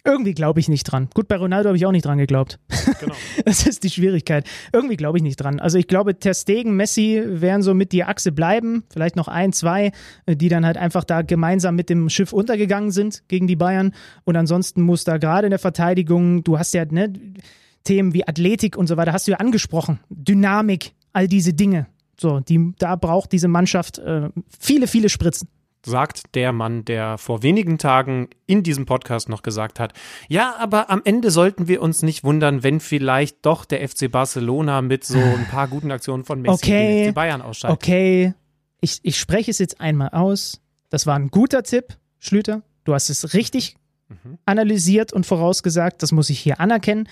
Irgendwie glaube ich nicht dran. Gut, bei Ronaldo habe ich auch nicht dran geglaubt. Genau. *laughs* das ist die Schwierigkeit. Irgendwie glaube ich nicht dran. Also ich glaube, Ter Stegen, Messi werden so mit die Achse bleiben. Vielleicht noch ein, zwei, äh, die dann halt einfach da gemeinsam mit dem Schiff untergegangen sind gegen die Bayern. Und ansonsten muss da gerade in der Verteidigung, du hast ja ne, Themen wie Athletik und so weiter, hast du ja angesprochen. Dynamik, all diese Dinge. So, die, da braucht diese Mannschaft äh, viele, viele Spritzen sagt der Mann, der vor wenigen Tagen in diesem Podcast noch gesagt hat, ja, aber am Ende sollten wir uns nicht wundern, wenn vielleicht doch der FC Barcelona mit so ein *sighs* paar guten Aktionen von Messi okay, den FC Bayern ausschaltet. Okay, ich, ich spreche es jetzt einmal aus. Das war ein guter Tipp, Schlüter. Du hast es richtig mhm. analysiert und vorausgesagt. Das muss ich hier anerkennen.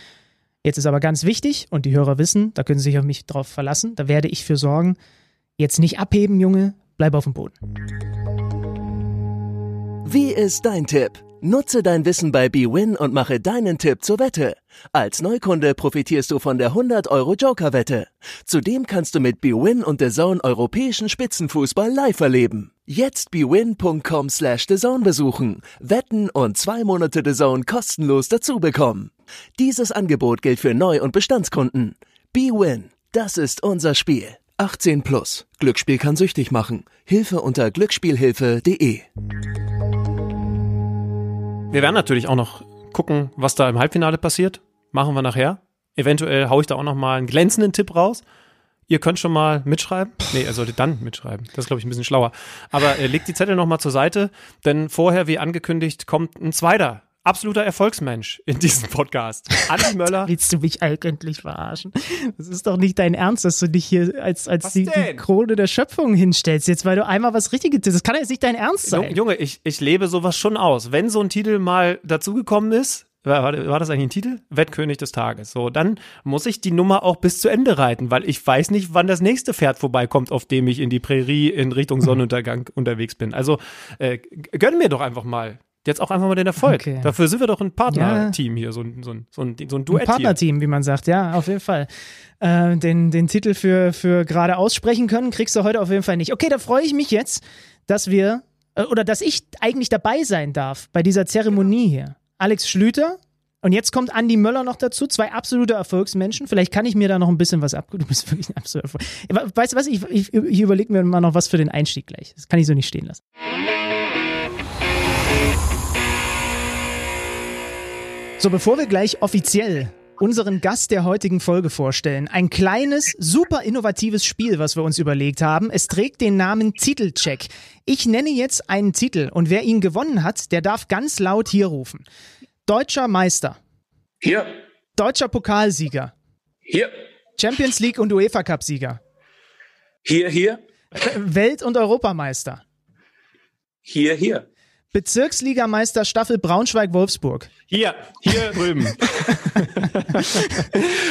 Jetzt ist aber ganz wichtig, und die Hörer wissen, da können sie sich auf mich drauf verlassen, da werde ich für sorgen. Jetzt nicht abheben, Junge, bleib auf dem Boden. Wie ist dein Tipp? Nutze dein Wissen bei BWin und mache deinen Tipp zur Wette. Als Neukunde profitierst du von der 100 Euro Joker-Wette. Zudem kannst du mit BWin und The Zone europäischen Spitzenfußball live erleben. Jetzt bwin.com slash Zone besuchen, wetten und zwei Monate The Zone kostenlos dazu bekommen. Dieses Angebot gilt für Neu- und Bestandskunden. BWin, das ist unser Spiel. 18 plus. Glücksspiel kann süchtig machen. Hilfe unter glücksspielhilfe.de. Wir werden natürlich auch noch gucken, was da im Halbfinale passiert. Machen wir nachher. Eventuell haue ich da auch noch mal einen glänzenden Tipp raus. Ihr könnt schon mal mitschreiben. Nee, er sollte dann mitschreiben. Das ist, glaube ich, ein bisschen schlauer. Aber äh, legt die Zettel noch mal zur Seite, denn vorher, wie angekündigt, kommt ein zweiter absoluter Erfolgsmensch in diesem Podcast. Andi *laughs* Möller. Willst du mich eigentlich verarschen? Das ist doch nicht dein Ernst, dass du dich hier als, als die, die, Krone der Schöpfung hinstellst, jetzt weil du einmal was Richtiges tust. Das kann ja jetzt nicht dein Ernst sein. Junge, ich, ich lebe sowas schon aus. Wenn so ein Titel mal dazugekommen ist, war, war das eigentlich ein Titel? Wettkönig des Tages. So, dann muss ich die Nummer auch bis zu Ende reiten, weil ich weiß nicht, wann das nächste Pferd vorbeikommt, auf dem ich in die Prärie in Richtung *laughs* Sonnenuntergang unterwegs bin. Also äh, gönn mir doch einfach mal Jetzt auch einfach mal den Erfolg. Okay. Dafür sind wir doch ein Partnerteam ja. hier, so ein, so ein, so ein, so ein Duett. Ein Partnerteam, wie man sagt, ja, auf jeden Fall. Äh, den, den Titel für, für gerade aussprechen können, kriegst du heute auf jeden Fall nicht. Okay, da freue ich mich jetzt, dass wir, äh, oder dass ich eigentlich dabei sein darf bei dieser Zeremonie hier. Alex Schlüter, und jetzt kommt Andi Möller noch dazu, zwei absolute Erfolgsmenschen. Vielleicht kann ich mir da noch ein bisschen was ab. Du bist wirklich ein absoluter Erfolg. Weißt du was? Ich, ich, ich überlege mir mal noch was für den Einstieg gleich. Das kann ich so nicht stehen lassen. So, bevor wir gleich offiziell unseren Gast der heutigen Folge vorstellen. Ein kleines, super innovatives Spiel, was wir uns überlegt haben. Es trägt den Namen Titelcheck. Ich nenne jetzt einen Titel und wer ihn gewonnen hat, der darf ganz laut hier rufen. Deutscher Meister. Hier. Deutscher Pokalsieger. Hier. Champions League und UEFA Cup Sieger. Hier, hier. Welt- und Europameister. Hier, hier. Bezirksligameister Staffel Braunschweig-Wolfsburg. Hier, hier *laughs* drüben.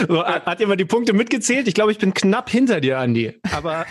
so, hat jemand die Punkte mitgezählt? Ich glaube, ich bin knapp hinter dir, Andi. Aber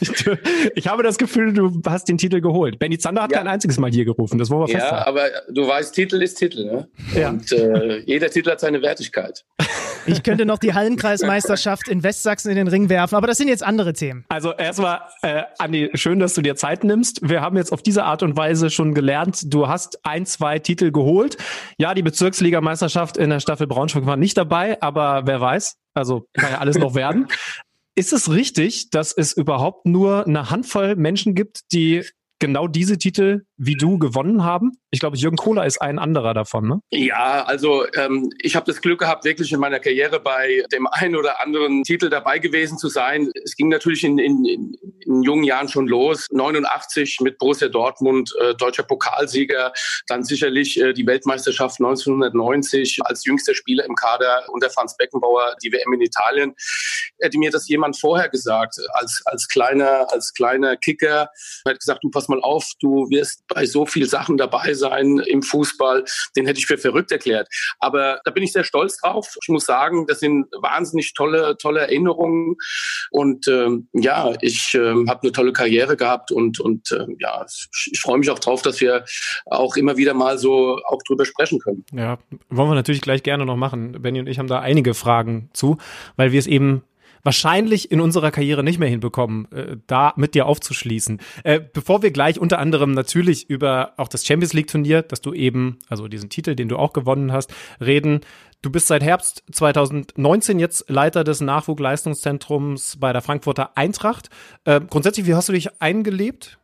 ich, *laughs* ich, habe das Gefühl, du hast den Titel geholt. Benny Zander hat ja. kein einziges Mal hier gerufen. Das wollen wir festhalten. Ja, aber du weißt, Titel ist Titel. Ne? Ja. Und äh, jeder Titel hat seine Wertigkeit. *laughs* Ich könnte noch die Hallenkreismeisterschaft in Westsachsen in den Ring werfen, aber das sind jetzt andere Themen. Also erstmal, äh, Andi, schön, dass du dir Zeit nimmst. Wir haben jetzt auf diese Art und Weise schon gelernt, du hast ein, zwei Titel geholt. Ja, die Bezirksligameisterschaft in der Staffel Braunschweig war nicht dabei, aber wer weiß, also kann ja alles noch werden. *laughs* Ist es richtig, dass es überhaupt nur eine Handvoll Menschen gibt, die genau diese Titel wie du gewonnen haben? Ich glaube, Jürgen Kohler ist ein anderer davon, ne? Ja, also ähm, ich habe das Glück gehabt, wirklich in meiner Karriere bei dem einen oder anderen Titel dabei gewesen zu sein. Es ging natürlich in, in, in jungen Jahren schon los. 89 mit Borussia Dortmund, äh, deutscher Pokalsieger, dann sicherlich äh, die Weltmeisterschaft 1990 als jüngster Spieler im Kader unter Franz Beckenbauer, die WM in Italien. Hätte mir das jemand vorher gesagt, als, als kleiner, als kleiner Kicker, hat gesagt, du pass mal auf, du wirst bei so viel Sachen dabei sein im Fußball, den hätte ich für verrückt erklärt. Aber da bin ich sehr stolz drauf. Ich muss sagen, das sind wahnsinnig tolle, tolle Erinnerungen. Und ähm, ja, ich ähm, habe eine tolle Karriere gehabt und, und ähm, ja, ich, ich freue mich auch drauf, dass wir auch immer wieder mal so auch drüber sprechen können. Ja, wollen wir natürlich gleich gerne noch machen. Benny und ich haben da einige Fragen zu, weil wir es eben wahrscheinlich in unserer Karriere nicht mehr hinbekommen, äh, da mit dir aufzuschließen. Äh, bevor wir gleich unter anderem natürlich über auch das Champions League Turnier, das du eben, also diesen Titel, den du auch gewonnen hast, reden. Du bist seit Herbst 2019 jetzt Leiter des Nachwuchsleistungszentrums bei der Frankfurter Eintracht. Äh, grundsätzlich, wie hast du dich eingelebt?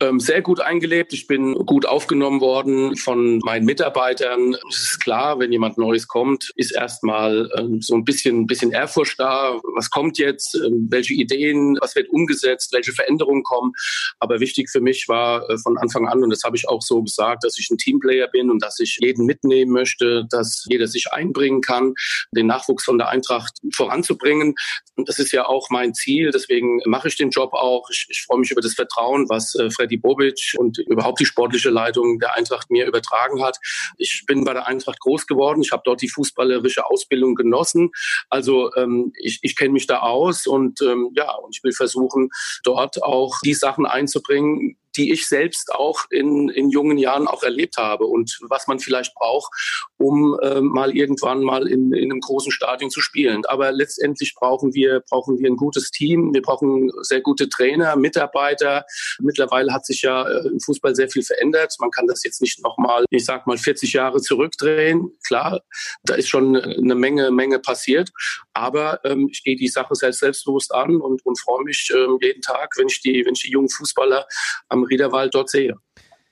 Ähm, sehr gut eingelebt. Ich bin gut aufgenommen worden von meinen Mitarbeitern. Es ist klar, wenn jemand Neues kommt, ist erstmal ähm, so ein bisschen, bisschen Ehrfurcht da. Was kommt jetzt? Ähm, welche Ideen? Was wird umgesetzt? Welche Veränderungen kommen? Aber wichtig für mich war äh, von Anfang an, und das habe ich auch so gesagt, dass ich ein Teamplayer bin und dass ich jeden mitnehmen möchte, dass jeder sich einbringen kann, den Nachwuchs von der Eintracht voranzubringen. Und das ist ja auch mein Ziel. Deswegen mache ich den Job auch. Ich, ich freue mich über das Vertrauen, was was äh, Freddy Bobic und überhaupt die sportliche Leitung der Eintracht mir übertragen hat. Ich bin bei der Eintracht groß geworden. Ich habe dort die fußballerische Ausbildung genossen. Also ähm, ich, ich kenne mich da aus und ähm, ja, und ich will versuchen, dort auch die Sachen einzubringen, die ich selbst auch in, in jungen Jahren auch erlebt habe und was man vielleicht braucht, um äh, mal irgendwann mal in, in einem großen Stadion zu spielen. Aber letztendlich brauchen wir, brauchen wir ein gutes Team. Wir brauchen sehr gute Trainer, Mitarbeiter. Mittlerweile hat sich ja äh, im Fußball sehr viel verändert. Man kann das jetzt nicht nochmal, ich sag mal, 40 Jahre zurückdrehen. Klar, da ist schon eine Menge, Menge passiert. Aber ähm, ich gehe die Sache sehr selbstbewusst an und, und freue mich ähm, jeden Tag, wenn ich die, wenn ich die jungen Fußballer am Riederwald dort sehe.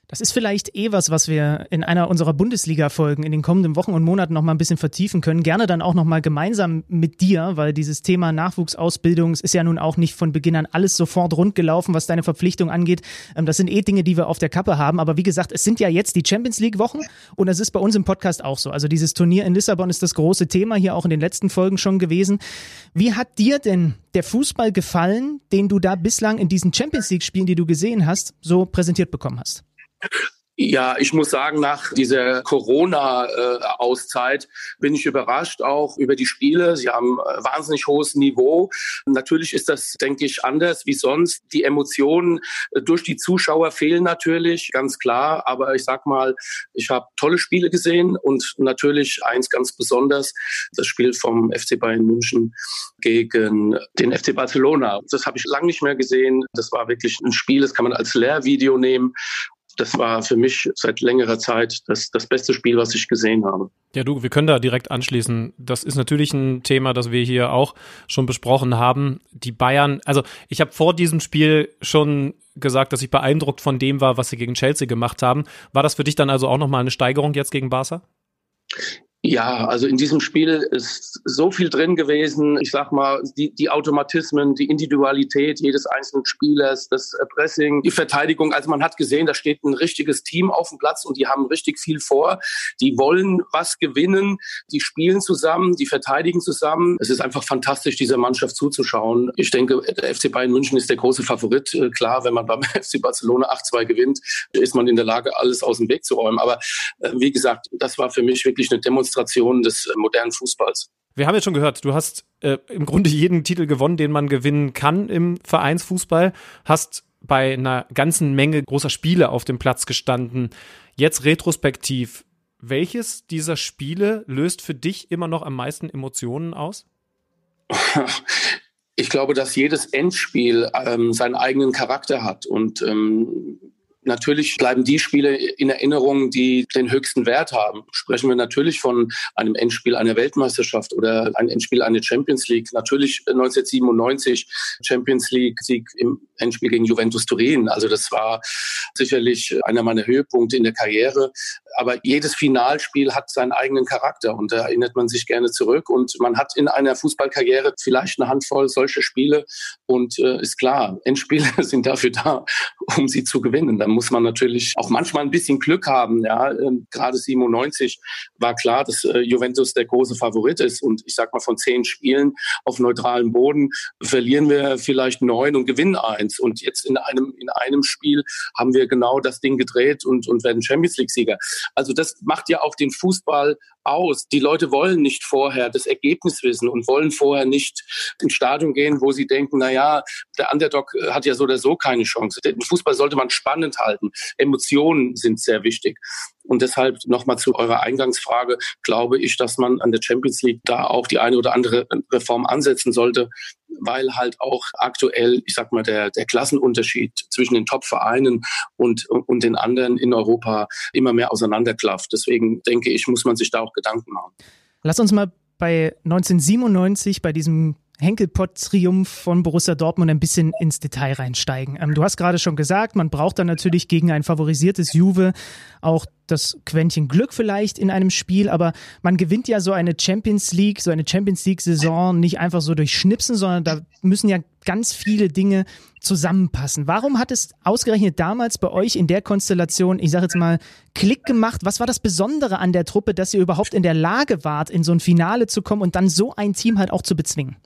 Das ist vielleicht eh was, was wir in einer unserer Bundesliga-Folgen in den kommenden Wochen und Monaten noch mal ein bisschen vertiefen können. Gerne dann auch noch mal gemeinsam mit dir, weil dieses Thema Nachwuchsausbildung ist ja nun auch nicht von Beginn an alles sofort rund gelaufen, was deine Verpflichtung angeht. Ähm, das sind eh Dinge, die wir auf der Kappe haben. Aber wie gesagt, es sind ja jetzt die Champions League-Wochen und es ist bei uns im Podcast auch so. Also dieses Turnier in Lissabon ist das große Thema, hier auch in den letzten Folgen schon gewesen. Wie hat dir denn der Fußball gefallen, den du da bislang in diesen Champions League-Spielen, die du gesehen hast, so präsentiert bekommen hast? Ja, ich muss sagen, nach dieser Corona-Auszeit bin ich überrascht auch über die Spiele. Sie haben ein wahnsinnig hohes Niveau. Natürlich ist das, denke ich, anders wie sonst. Die Emotionen durch die Zuschauer fehlen natürlich, ganz klar. Aber ich sag mal, ich habe tolle Spiele gesehen und natürlich eins ganz besonders, das Spiel vom FC Bayern München gegen den FC Barcelona. Das habe ich lange nicht mehr gesehen. Das war wirklich ein Spiel, das kann man als Lehrvideo nehmen das war für mich seit längerer Zeit das, das beste Spiel, was ich gesehen habe. Ja, du, wir können da direkt anschließen. Das ist natürlich ein Thema, das wir hier auch schon besprochen haben. Die Bayern, also ich habe vor diesem Spiel schon gesagt, dass ich beeindruckt von dem war, was sie gegen Chelsea gemacht haben. War das für dich dann also auch nochmal eine Steigerung jetzt gegen Barca? Ja, also in diesem Spiel ist so viel drin gewesen. Ich sag mal, die, die Automatismen, die Individualität jedes einzelnen Spielers, das Pressing, die Verteidigung. Also man hat gesehen, da steht ein richtiges Team auf dem Platz und die haben richtig viel vor. Die wollen was gewinnen. Die spielen zusammen, die verteidigen zusammen. Es ist einfach fantastisch, dieser Mannschaft zuzuschauen. Ich denke, der FC Bayern München ist der große Favorit. Äh, klar, wenn man beim *laughs* FC Barcelona 8-2 gewinnt, ist man in der Lage, alles aus dem Weg zu räumen. Aber äh, wie gesagt, das war für mich wirklich eine Demonstration Demonstration des äh, modernen Fußballs. Wir haben jetzt schon gehört, du hast äh, im Grunde jeden Titel gewonnen, den man gewinnen kann im Vereinsfußball, hast bei einer ganzen Menge großer Spiele auf dem Platz gestanden. Jetzt retrospektiv, welches dieser Spiele löst für dich immer noch am meisten Emotionen aus? *laughs* Ich glaube, dass jedes Endspiel ähm, seinen eigenen Charakter hat und ähm, Natürlich bleiben die Spiele in Erinnerung, die den höchsten Wert haben. Sprechen wir natürlich von einem Endspiel einer Weltmeisterschaft oder ein Endspiel einer Champions League. Natürlich 1997 Champions League Sieg im Endspiel gegen Juventus Turin. Also das war sicherlich einer meiner Höhepunkte in der Karriere. Aber jedes Finalspiel hat seinen eigenen Charakter und da erinnert man sich gerne zurück. Und man hat in einer Fußballkarriere vielleicht eine Handvoll solcher Spiele und äh, ist klar, Endspiele *laughs* sind dafür da, um sie zu gewinnen. Da muss man natürlich auch manchmal ein bisschen Glück haben. Ja, ähm, gerade 97 war klar, dass äh, Juventus der große Favorit ist. Und ich sag mal, von zehn Spielen auf neutralem Boden verlieren wir vielleicht neun und gewinnen eins. Und jetzt in einem, in einem Spiel haben wir genau das Ding gedreht und, und werden Champions League-Sieger. Also das macht ja auch den Fußball aus. Die Leute wollen nicht vorher das Ergebnis wissen und wollen vorher nicht ins Stadion gehen, wo sie denken, na ja, der Underdog hat ja so oder so keine Chance. Den Fußball sollte man spannend halten. Emotionen sind sehr wichtig. Und deshalb nochmal zu eurer Eingangsfrage, glaube ich, dass man an der Champions League da auch die eine oder andere Reform ansetzen sollte, weil halt auch aktuell, ich sag mal, der, der Klassenunterschied zwischen den Top-Vereinen und, und den anderen in Europa immer mehr auseinanderklafft. Deswegen denke ich, muss man sich da auch Gedanken machen. Lass uns mal bei 1997 bei diesem Henkelpott-Triumph von Borussia Dortmund ein bisschen ins Detail reinsteigen. Ähm, du hast gerade schon gesagt, man braucht dann natürlich gegen ein favorisiertes Juve auch das Quäntchen Glück vielleicht in einem Spiel, aber man gewinnt ja so eine Champions League, so eine Champions League-Saison nicht einfach so durch Schnipsen, sondern da müssen ja ganz viele Dinge zusammenpassen. Warum hat es ausgerechnet damals bei euch in der Konstellation, ich sage jetzt mal, Klick gemacht? Was war das Besondere an der Truppe, dass ihr überhaupt in der Lage wart, in so ein Finale zu kommen und dann so ein Team halt auch zu bezwingen?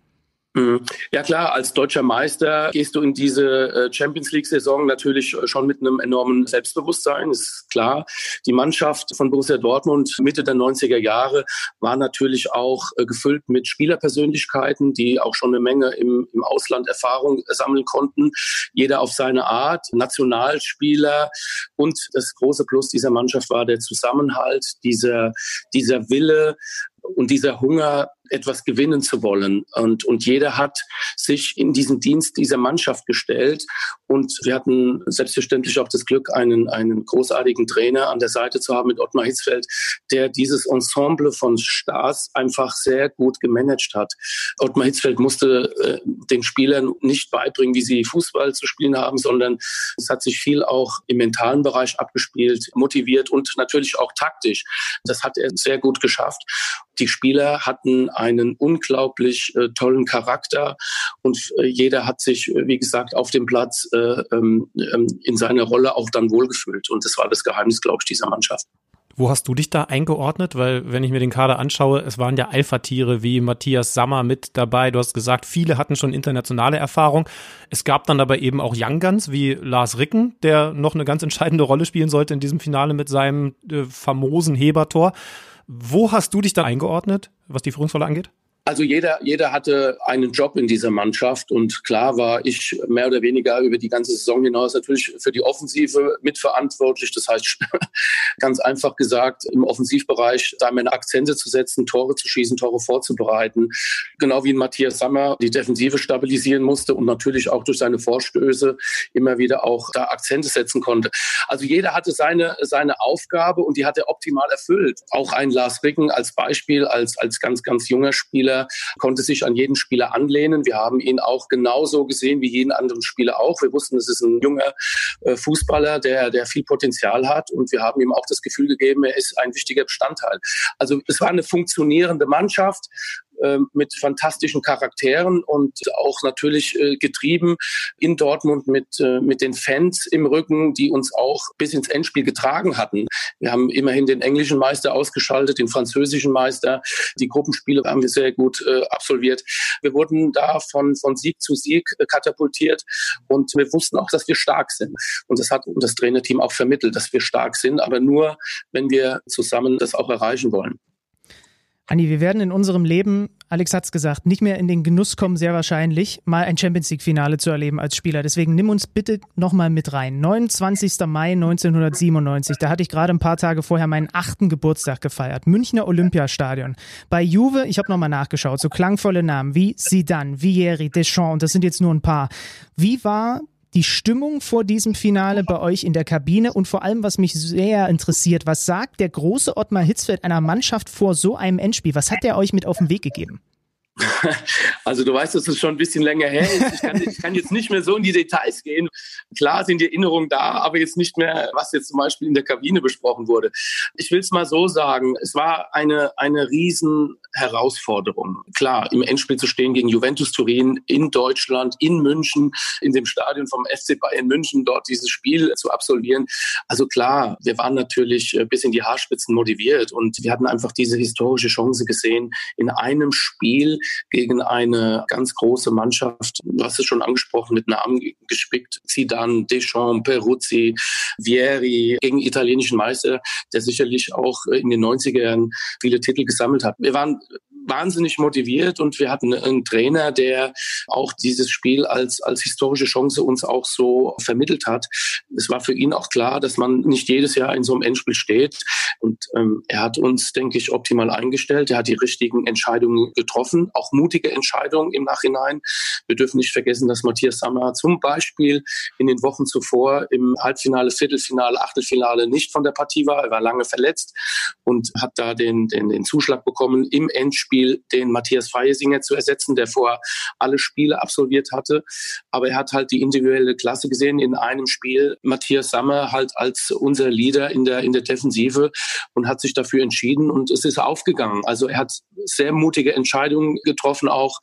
Mhm. Ja klar, als deutscher Meister gehst du in diese äh, Champions League-Saison natürlich äh, schon mit einem enormen Selbstbewusstsein, ist klar. Die Mannschaft von Borussia Dortmund Mitte der 90er Jahre war natürlich auch äh, gefüllt mit Spielerpersönlichkeiten, die auch schon eine Menge im, im Ausland Erfahrung sammeln konnten. Jeder auf seine Art, Nationalspieler. Und das große Plus dieser Mannschaft war der Zusammenhalt, dieser, dieser Wille, und dieser Hunger, etwas gewinnen zu wollen. Und, und jeder hat sich in diesen Dienst dieser Mannschaft gestellt. Und wir hatten selbstverständlich auch das Glück, einen, einen großartigen Trainer an der Seite zu haben mit Ottmar Hitzfeld, der dieses Ensemble von Stars einfach sehr gut gemanagt hat. Ottmar Hitzfeld musste äh, den Spielern nicht beibringen, wie sie Fußball zu spielen haben, sondern es hat sich viel auch im mentalen Bereich abgespielt, motiviert und natürlich auch taktisch. Das hat er sehr gut geschafft. Die Spieler hatten einen unglaublich äh, tollen Charakter und äh, jeder hat sich, äh, wie gesagt, auf dem Platz äh, ähm, ähm, in seiner Rolle auch dann wohlgefühlt. Und das war das Geheimnis, glaube ich, dieser Mannschaft. Wo hast du dich da eingeordnet? Weil, wenn ich mir den Kader anschaue, es waren ja Alpha-Tiere wie Matthias Sammer mit dabei. Du hast gesagt, viele hatten schon internationale Erfahrung. Es gab dann aber eben auch Young Guns wie Lars Ricken, der noch eine ganz entscheidende Rolle spielen sollte in diesem Finale mit seinem äh, famosen Hebertor. Wo hast du dich da eingeordnet, was die Führungsrolle angeht? Also jeder, jeder hatte einen Job in dieser Mannschaft und klar war ich mehr oder weniger über die ganze Saison hinaus natürlich für die Offensive mitverantwortlich. Das heißt, *laughs* ganz einfach gesagt, im Offensivbereich da meine Akzente zu setzen, Tore zu schießen, Tore vorzubereiten. Genau wie Matthias Sammer die Defensive stabilisieren musste und natürlich auch durch seine Vorstöße immer wieder auch da Akzente setzen konnte. Also jeder hatte seine, seine Aufgabe und die hat er optimal erfüllt. Auch ein Lars Ricken als Beispiel, als, als ganz, ganz junger Spieler konnte sich an jeden Spieler anlehnen. Wir haben ihn auch genauso gesehen wie jeden anderen Spieler auch. Wir wussten, es ist ein junger äh, Fußballer, der, der viel Potenzial hat und wir haben ihm auch das Gefühl gegeben, er ist ein wichtiger Bestandteil. Also es war eine funktionierende Mannschaft mit fantastischen Charakteren und auch natürlich äh, getrieben in Dortmund mit, äh, mit den Fans im Rücken, die uns auch bis ins Endspiel getragen hatten. Wir haben immerhin den englischen Meister ausgeschaltet, den französischen Meister. Die Gruppenspiele haben wir sehr gut äh, absolviert. Wir wurden da von, von Sieg zu Sieg katapultiert und wir wussten auch, dass wir stark sind. Und das hat das Trainerteam auch vermittelt, dass wir stark sind, aber nur, wenn wir zusammen das auch erreichen wollen. Anni, wir werden in unserem Leben, Alex hat's gesagt, nicht mehr in den Genuss kommen, sehr wahrscheinlich, mal ein Champions League-Finale zu erleben als Spieler. Deswegen nimm uns bitte nochmal mit rein. 29. Mai 1997, da hatte ich gerade ein paar Tage vorher meinen achten Geburtstag gefeiert. Münchner Olympiastadion. Bei Juve, ich habe nochmal nachgeschaut, so klangvolle Namen wie Zidane, Vieri, Deschamps, und das sind jetzt nur ein paar. Wie war die Stimmung vor diesem Finale bei euch in der Kabine und vor allem, was mich sehr interessiert, was sagt der große Ottmar Hitzfeld einer Mannschaft vor so einem Endspiel? Was hat der euch mit auf den Weg gegeben? *laughs* Also du weißt, dass es schon ein bisschen länger her ist. Ich kann, ich kann, jetzt nicht mehr so in die Details gehen. Klar sind die Erinnerungen da, aber jetzt nicht mehr, was jetzt zum Beispiel in der Kabine besprochen wurde. Ich will es mal so sagen, es war eine, eine riesen Herausforderung. Klar, im Endspiel zu stehen gegen Juventus Turin in Deutschland, in München, in dem Stadion vom FC Bayern München, dort dieses Spiel zu absolvieren. Also klar, wir waren natürlich bis in die Haarspitzen motiviert und wir hatten einfach diese historische Chance gesehen, in einem Spiel gegen eine ganz große Mannschaft. Du hast es schon angesprochen, mit Namen gespickt. Zidane, Deschamps, Peruzzi, Vieri, gegen italienischen Meister, der sicherlich auch in den 90er Jahren viele Titel gesammelt hat. Wir waren wahnsinnig motiviert und wir hatten einen Trainer, der auch dieses Spiel als, als historische Chance uns auch so vermittelt hat. Es war für ihn auch klar, dass man nicht jedes Jahr in so einem Endspiel steht. Und ähm, er hat uns, denke ich, optimal eingestellt. Er hat die richtigen Entscheidungen getroffen, auch mutige Entscheidungen im Nachhinein. Wir dürfen nicht vergessen, dass Matthias Sammer zum Beispiel in den Wochen zuvor im Halbfinale, Viertelfinale, Achtelfinale nicht von der Partie war. Er war lange verletzt und hat da den, den, den Zuschlag bekommen, im Endspiel den Matthias Feisinger zu ersetzen, der vorher alle Spiele absolviert hatte. Aber er hat halt die individuelle Klasse gesehen in einem Spiel. Matthias Sammer halt als unser Leader in der, in der Defensive und hat sich dafür entschieden und es ist aufgegangen. Also er hat sehr mutige Entscheidungen getroffen auch.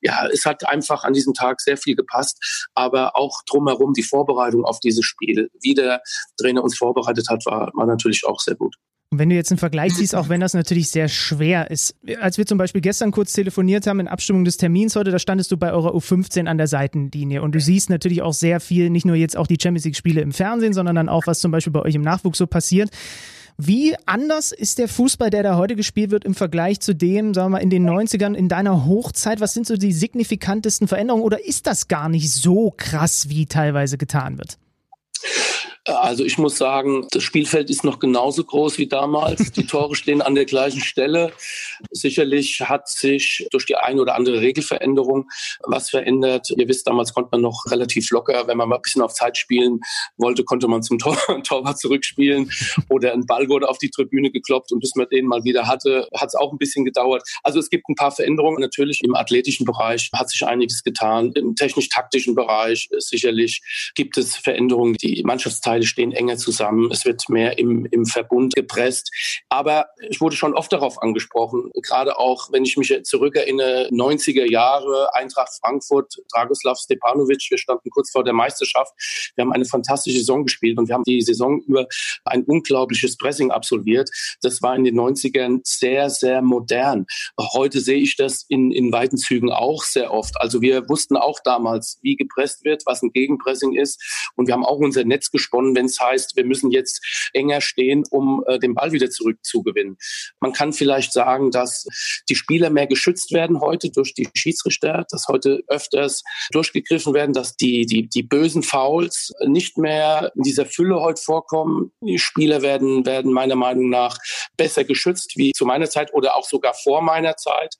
Ja, es hat einfach an diesem Tag sehr viel gepasst, aber auch drumherum die Vorbereitung auf dieses Spiel, wie der Trainer uns vorbereitet hat, war, war natürlich auch sehr gut. Und wenn du jetzt einen Vergleich siehst, auch wenn das natürlich sehr schwer ist. Als wir zum Beispiel gestern kurz telefoniert haben in Abstimmung des Termins heute, da standest du bei eurer U15 an der Seitenlinie und du siehst natürlich auch sehr viel, nicht nur jetzt auch die Champions League Spiele im Fernsehen, sondern dann auch, was zum Beispiel bei euch im Nachwuchs so passiert. Wie anders ist der Fußball, der da heute gespielt wird, im Vergleich zu dem, sagen wir mal, in den 90ern, in deiner Hochzeit? Was sind so die signifikantesten Veränderungen oder ist das gar nicht so krass, wie teilweise getan wird? Also ich muss sagen, das Spielfeld ist noch genauso groß wie damals. Die Tore stehen an der gleichen Stelle. Sicherlich hat sich durch die eine oder andere Regelveränderung was verändert. Ihr wisst, damals konnte man noch relativ locker, wenn man mal ein bisschen auf Zeit spielen wollte, konnte man zum Tor, *laughs* Torwart zurückspielen oder ein Ball wurde auf die Tribüne gekloppt und bis man den mal wieder hatte, hat es auch ein bisschen gedauert. Also es gibt ein paar Veränderungen. Natürlich im athletischen Bereich hat sich einiges getan. Im technisch-taktischen Bereich sicherlich gibt es Veränderungen. Die Mannschaftsteile Teile stehen enger zusammen, es wird mehr im, im Verbund gepresst. Aber ich wurde schon oft darauf angesprochen, gerade auch, wenn ich mich zurückerinnere, 90er Jahre, Eintracht Frankfurt, Dragoslav Stepanovic, wir standen kurz vor der Meisterschaft. Wir haben eine fantastische Saison gespielt und wir haben die Saison über ein unglaubliches Pressing absolviert. Das war in den 90ern sehr, sehr modern. Heute sehe ich das in, in weiten Zügen auch sehr oft. Also wir wussten auch damals, wie gepresst wird, was ein Gegenpressing ist. Und wir haben auch unser Netz gesponnen wenn es heißt, wir müssen jetzt enger stehen, um äh, den Ball wieder zurückzugewinnen. Man kann vielleicht sagen, dass die Spieler mehr geschützt werden heute durch die Schiedsrichter, dass heute öfters durchgegriffen werden, dass die, die, die bösen Fouls nicht mehr in dieser Fülle heute vorkommen. Die Spieler werden, werden meiner Meinung nach besser geschützt wie zu meiner Zeit oder auch sogar vor meiner Zeit.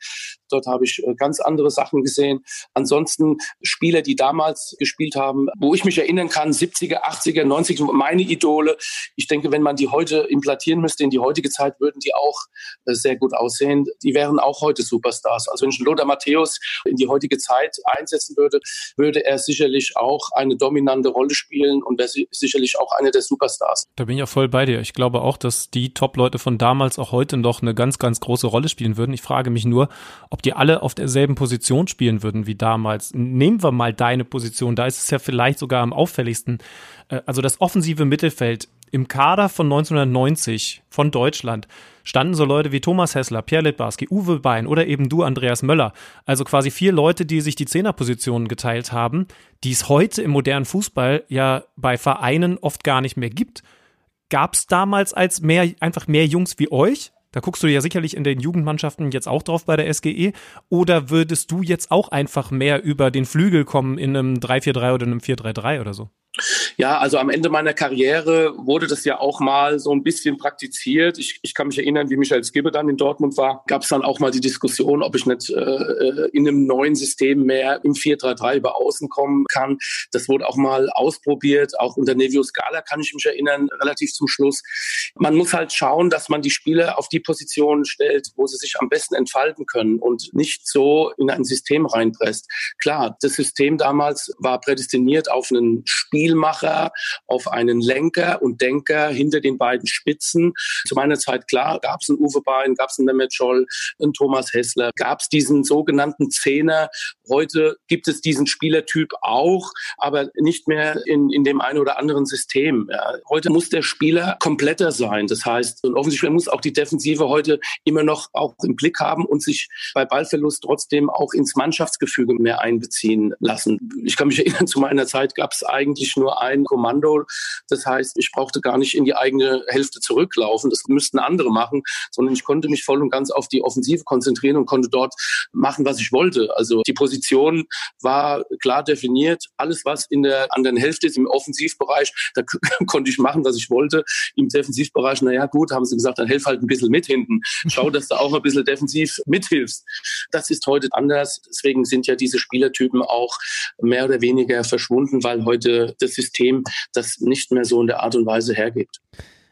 Dort habe ich äh, ganz andere Sachen gesehen. Ansonsten Spieler, die damals gespielt haben, wo ich mich erinnern kann, 70er, 80er, 90er, meine Idole. Ich denke, wenn man die heute implantieren müsste in die heutige Zeit, würden die auch äh, sehr gut aussehen. Die wären auch heute Superstars. Also wenn ich Lothar Matthäus in die heutige Zeit einsetzen würde, würde er sicherlich auch eine dominante Rolle spielen und wäre sicherlich auch einer der Superstars. Da bin ich auch voll bei dir. Ich glaube auch, dass die Top-Leute von damals auch heute noch eine ganz, ganz große Rolle spielen würden. Ich frage mich nur, ob ob die alle auf derselben Position spielen würden wie damals. Nehmen wir mal deine Position, da ist es ja vielleicht sogar am auffälligsten. Äh, also das offensive Mittelfeld im Kader von 1990 von Deutschland standen so Leute wie Thomas Hessler, Pierre Littbarski, Uwe Bein oder eben du, Andreas Möller. Also quasi vier Leute, die sich die Zehnerpositionen geteilt haben, die es heute im modernen Fußball ja bei Vereinen oft gar nicht mehr gibt. Gab es damals als mehr, einfach mehr Jungs wie euch? Da guckst du ja sicherlich in den Jugendmannschaften jetzt auch drauf bei der SGE. Oder würdest du jetzt auch einfach mehr über den Flügel kommen in einem 3-4-3 oder einem 4-3-3 oder so? Ja, also am Ende meiner Karriere wurde das ja auch mal so ein bisschen praktiziert. Ich, ich kann mich erinnern, wie Michael Skibbe dann in Dortmund war, gab es dann auch mal die Diskussion, ob ich nicht äh, äh in einem neuen System mehr im 4-3-3 über Außen kommen kann. Das wurde auch mal ausprobiert, auch unter Nevio Scala kann ich mich erinnern, relativ zum Schluss. Man muss halt schauen, dass man die Spieler auf die Position stellt, wo sie sich am besten entfalten können und nicht so in ein System reinpresst. Klar, das System damals war prädestiniert auf einen Spiel Spielmacher, auf einen Lenker und Denker hinter den beiden Spitzen. Zu meiner Zeit, klar, gab es einen Uwe Bein, gab es einen Mehmet Scholl, einen Thomas Hessler, gab es diesen sogenannten Zehner. Heute gibt es diesen Spielertyp auch, aber nicht mehr in, in dem einen oder anderen System. Ja. Heute muss der Spieler kompletter sein. Das heißt, und offensichtlich muss auch die Defensive heute immer noch auch im Blick haben und sich bei Ballverlust trotzdem auch ins Mannschaftsgefüge mehr einbeziehen lassen. Ich kann mich *laughs* erinnern, zu meiner Zeit gab es eigentlich nur ein ein Kommando. Das heißt, ich brauchte gar nicht in die eigene Hälfte zurücklaufen. Das müssten andere machen, sondern ich konnte mich voll und ganz auf die Offensive konzentrieren und konnte dort machen, was ich wollte. Also die Position war klar definiert. Alles, was in der anderen Hälfte ist, im Offensivbereich, da *laughs* konnte ich machen, was ich wollte. Im Defensivbereich, naja, gut, haben sie gesagt, dann helf halt ein bisschen mit hinten. Schau, dass du auch ein bisschen defensiv mithilfst. Das ist heute anders. Deswegen sind ja diese Spielertypen auch mehr oder weniger verschwunden, weil heute das System das nicht mehr so in der Art und Weise hergibt.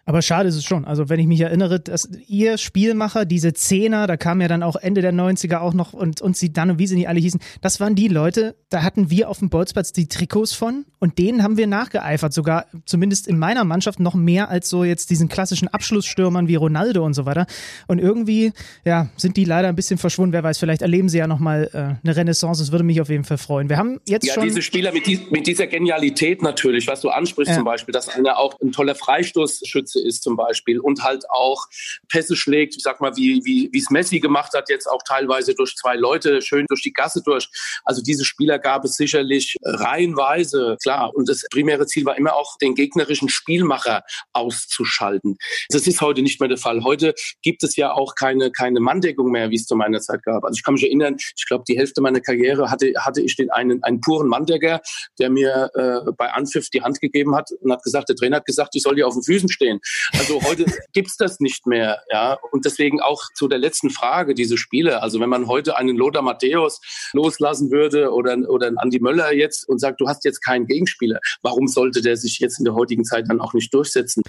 Aber schade ist es schon. Also wenn ich mich erinnere, dass ihr Spielmacher, diese Zehner, da kam ja dann auch Ende der 90er auch noch und, und sie dann und wie sie nicht alle hießen, das waren die Leute, da hatten wir auf dem Bolzplatz die Trikots von und denen haben wir nachgeeifert. Sogar zumindest in meiner Mannschaft noch mehr als so jetzt diesen klassischen Abschlussstürmern wie Ronaldo und so weiter. Und irgendwie, ja, sind die leider ein bisschen verschwunden. Wer weiß, vielleicht erleben sie ja nochmal äh, eine Renaissance. Das würde mich auf jeden Fall freuen. Wir haben jetzt ja, schon. diese Spieler mit, die, mit dieser Genialität natürlich, was du ansprichst ja. zum Beispiel, dass einer auch ein toller Freistoßschütze Spitze ist zum Beispiel und halt auch Pässe schlägt, ich sag mal, wie, wie, wie es Messi gemacht hat, jetzt auch teilweise durch zwei Leute, schön durch die Gasse durch. Also diese Spieler gab es sicherlich reihenweise, klar. Und das primäre Ziel war immer auch, den gegnerischen Spielmacher auszuschalten. Das ist heute nicht mehr der Fall. Heute gibt es ja auch keine, keine Manndeckung mehr, wie es zu meiner Zeit gab. Also ich kann mich erinnern, ich glaube, die Hälfte meiner Karriere hatte, hatte ich den einen, einen puren Manndecker, der mir äh, bei Anpfiff die Hand gegeben hat und hat gesagt, der Trainer hat gesagt, ich soll hier auf den Füßen stehen. Also heute gibt's das nicht mehr, ja. Und deswegen auch zu der letzten Frage, diese Spiele. Also wenn man heute einen Lothar Matthäus loslassen würde oder, oder einen Andi Möller jetzt und sagt, du hast jetzt keinen Gegenspieler, warum sollte der sich jetzt in der heutigen Zeit dann auch nicht durchsetzen?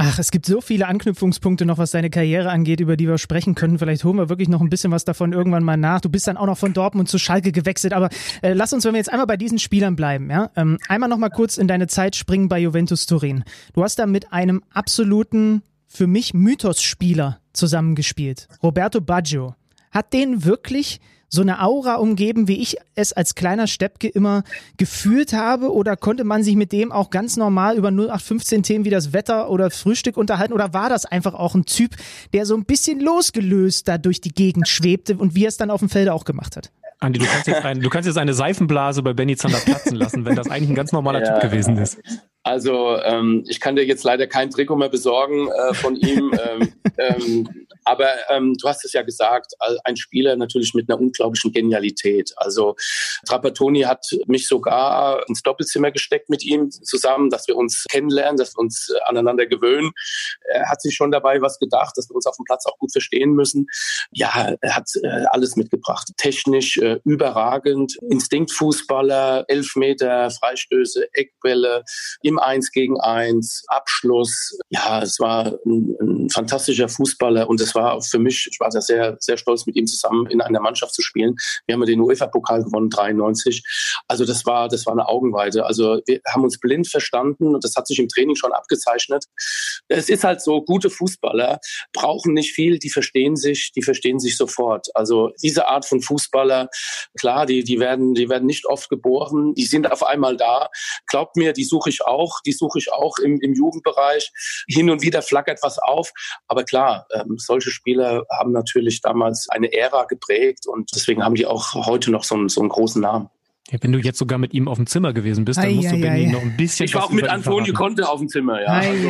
Ach, es gibt so viele Anknüpfungspunkte noch, was deine Karriere angeht, über die wir sprechen können. Vielleicht holen wir wirklich noch ein bisschen was davon irgendwann mal nach. Du bist dann auch noch von Dortmund zu Schalke gewechselt. Aber äh, lass uns, wenn wir jetzt einmal bei diesen Spielern bleiben, ja, ähm, einmal noch mal kurz in deine Zeit springen bei Juventus Turin. Du hast da mit einem absoluten, für mich Mythos-Spieler zusammengespielt, Roberto Baggio. Hat den wirklich so eine Aura umgeben, wie ich es als kleiner Steppke immer gefühlt habe? Oder konnte man sich mit dem auch ganz normal über 0815 Themen wie das Wetter oder Frühstück unterhalten? Oder war das einfach auch ein Typ, der so ein bisschen losgelöst da durch die Gegend schwebte und wie er es dann auf dem Felde auch gemacht hat? Andi, du kannst jetzt, ein, du kannst jetzt eine Seifenblase bei Benny Zander platzen lassen, wenn das eigentlich ein ganz normaler ja. Typ gewesen ist. Also ähm, ich kann dir jetzt leider kein Trikot mehr besorgen äh, von ihm. ähm, ähm, aber ähm, du hast es ja gesagt, ein Spieler natürlich mit einer unglaublichen Genialität. Also Trapattoni hat mich sogar ins Doppelzimmer gesteckt mit ihm zusammen, dass wir uns kennenlernen, dass wir uns äh, aneinander gewöhnen. Er hat sich schon dabei was gedacht, dass wir uns auf dem Platz auch gut verstehen müssen. Ja, er hat äh, alles mitgebracht. Technisch äh, überragend, Instinktfußballer, Elfmeter, Freistöße, Eckbälle, im Eins gegen Eins, Abschluss. Ja, es war ein, ein fantastischer Fußballer und es war für mich, ich war sehr, sehr stolz, mit ihm zusammen in einer Mannschaft zu spielen. Wir haben den UEFA-Pokal gewonnen, 93. Also das war, das war eine Augenweide. Also wir haben uns blind verstanden und das hat sich im Training schon abgezeichnet. Es ist halt so, gute Fußballer brauchen nicht viel, die verstehen sich, die verstehen sich sofort. Also diese Art von Fußballer, klar, die, die werden, die werden nicht oft geboren, die sind auf einmal da. Glaubt mir, die suche ich auch, die suche ich auch im, im Jugendbereich. Hin und wieder flackert was auf. Aber klar, ähm, solche Spieler haben natürlich damals eine Ära geprägt und deswegen haben die auch heute noch so einen, so einen großen Namen. Ja, wenn du jetzt sogar mit ihm auf dem Zimmer gewesen bist, dann musst du Benny noch ein bisschen. Ich war auch mit Antonio Conte auf dem Zimmer, ja. Also,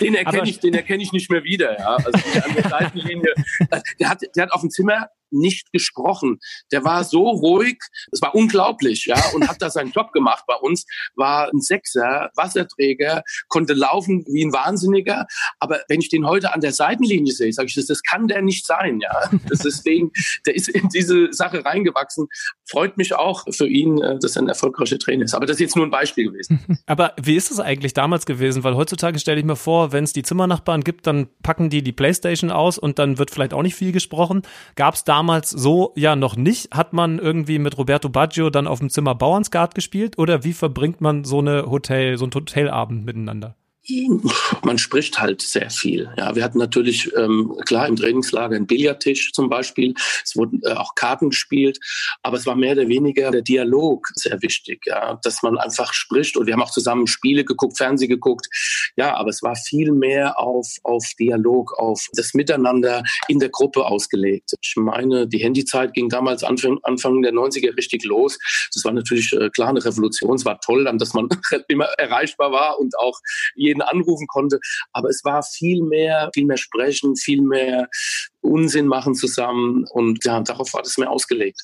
den erkenne ich, den erkenne ich nicht mehr wieder, ja. Also an der Seitenlinie, *laughs* der hat, der hat auf dem Zimmer nicht gesprochen. Der war so ruhig, es war unglaublich, ja, und hat da seinen Job gemacht bei uns, war ein Sechser, Wasserträger, konnte laufen wie ein Wahnsinniger, aber wenn ich den heute an der Seitenlinie sehe, sage ich, das, das kann der nicht sein, ja. Das ist deswegen, der ist in diese Sache reingewachsen. Freut mich auch für ihn, äh, dass er ein erfolgreicher Trainer ist. Aber das ist jetzt nur ein Beispiel gewesen. *laughs* Aber wie ist es eigentlich damals gewesen? Weil heutzutage stelle ich mir vor, wenn es die Zimmernachbarn gibt, dann packen die die Playstation aus und dann wird vielleicht auch nicht viel gesprochen. Gab es da damals so ja noch nicht. Hat man irgendwie mit Roberto Baggio dann auf dem Zimmer Bauernsgard gespielt oder wie verbringt man so eine Hotel, so einen Hotelabend miteinander? Man spricht halt sehr viel. Ja, wir hatten natürlich ähm, klar im Trainingslager einen Billardtisch zum Beispiel. Es wurden äh, auch Karten gespielt, aber es war mehr oder weniger der Dialog sehr wichtig, ja, dass man einfach spricht. Und wir haben auch zusammen Spiele geguckt, Fernsehen geguckt. Ja, aber es war viel mehr auf auf Dialog, auf das Miteinander in der Gruppe ausgelegt. Ich meine, die Handyzeit ging damals Anfang Anfang der 90er richtig los. Das war natürlich äh, klar eine Revolution. Es war toll, dann, dass man *laughs* immer erreichbar war und auch jeden anrufen konnte. Aber es war viel mehr, viel mehr sprechen, viel mehr Unsinn machen zusammen. Und ja, darauf war das mehr ausgelegt.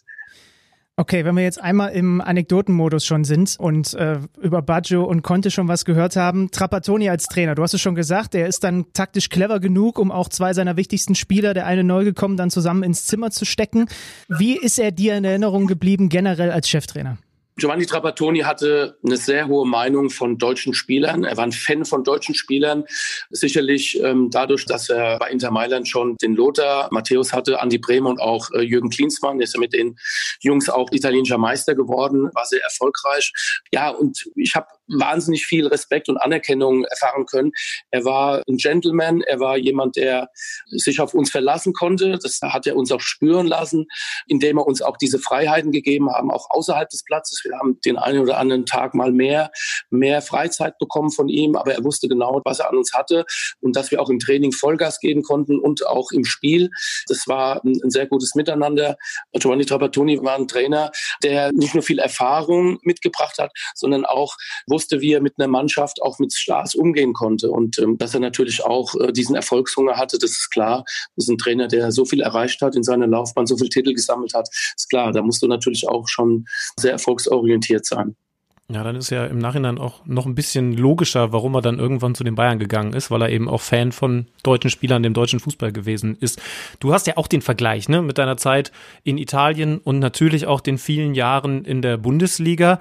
Okay, wenn wir jetzt einmal im Anekdotenmodus schon sind und äh, über Baggio und Conte schon was gehört haben, Trapattoni als Trainer, du hast es schon gesagt, er ist dann taktisch clever genug, um auch zwei seiner wichtigsten Spieler, der eine neu gekommen, dann zusammen ins Zimmer zu stecken. Wie ist er dir in Erinnerung geblieben generell als Cheftrainer? Giovanni Trapattoni hatte eine sehr hohe Meinung von deutschen Spielern. Er war ein Fan von deutschen Spielern. Sicherlich ähm, dadurch, dass er bei Inter Mailand schon den Lothar Matthäus hatte, Andi Bremer und auch äh, Jürgen Klinsmann. Der ist ja mit den Jungs auch italienischer Meister geworden, war sehr erfolgreich. Ja, und ich habe wahnsinnig viel Respekt und Anerkennung erfahren können. Er war ein Gentleman. Er war jemand, der sich auf uns verlassen konnte. Das hat er uns auch spüren lassen, indem er uns auch diese Freiheiten gegeben haben, auch außerhalb des Platzes wir haben den einen oder anderen Tag mal mehr, mehr Freizeit bekommen von ihm, aber er wusste genau, was er an uns hatte und dass wir auch im Training Vollgas geben konnten und auch im Spiel. Das war ein, ein sehr gutes Miteinander. Giovanni Trapattoni war ein Trainer, der nicht nur viel Erfahrung mitgebracht hat, sondern auch wusste, wie er mit einer Mannschaft auch mit Stars umgehen konnte und ähm, dass er natürlich auch äh, diesen Erfolgshunger hatte, das ist klar. Das ist ein Trainer, der so viel erreicht hat in seiner Laufbahn, so viele Titel gesammelt hat, ist klar. Da musst du natürlich auch schon sehr erfolgsorientiert orientiert sein. Ja, dann ist ja im Nachhinein auch noch ein bisschen logischer, warum er dann irgendwann zu den Bayern gegangen ist, weil er eben auch Fan von deutschen Spielern, dem deutschen Fußball gewesen ist. Du hast ja auch den Vergleich, ne, mit deiner Zeit in Italien und natürlich auch den vielen Jahren in der Bundesliga.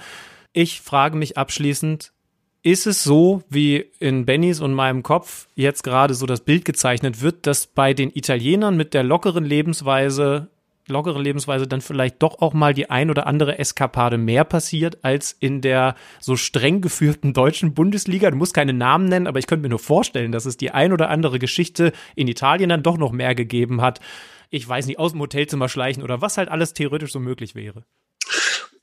Ich frage mich abschließend, ist es so, wie in Bennys und meinem Kopf jetzt gerade so das Bild gezeichnet wird, dass bei den Italienern mit der lockeren Lebensweise lockere Lebensweise dann vielleicht doch auch mal die ein oder andere Eskapade mehr passiert als in der so streng geführten deutschen Bundesliga. Du musst keine Namen nennen, aber ich könnte mir nur vorstellen, dass es die ein oder andere Geschichte in Italien dann doch noch mehr gegeben hat. Ich weiß nicht, aus dem Hotelzimmer schleichen oder was halt alles theoretisch so möglich wäre.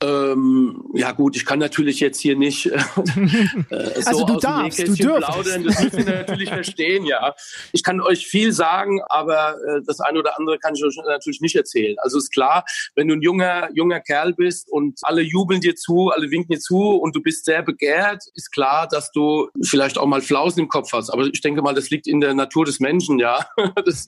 Ähm, ja gut, ich kann natürlich jetzt hier nicht *laughs* äh, so also du aus darfst, dem du plaudern. Das müsst ihr natürlich *laughs* verstehen, ja. Ich kann euch viel sagen, aber äh, das eine oder andere kann ich euch natürlich nicht erzählen. Also ist klar, wenn du ein junger junger Kerl bist und alle jubeln dir zu, alle winken dir zu und du bist sehr begehrt, ist klar, dass du vielleicht auch mal Flausen im Kopf hast. Aber ich denke mal, das liegt in der Natur des Menschen, ja. *laughs* Das,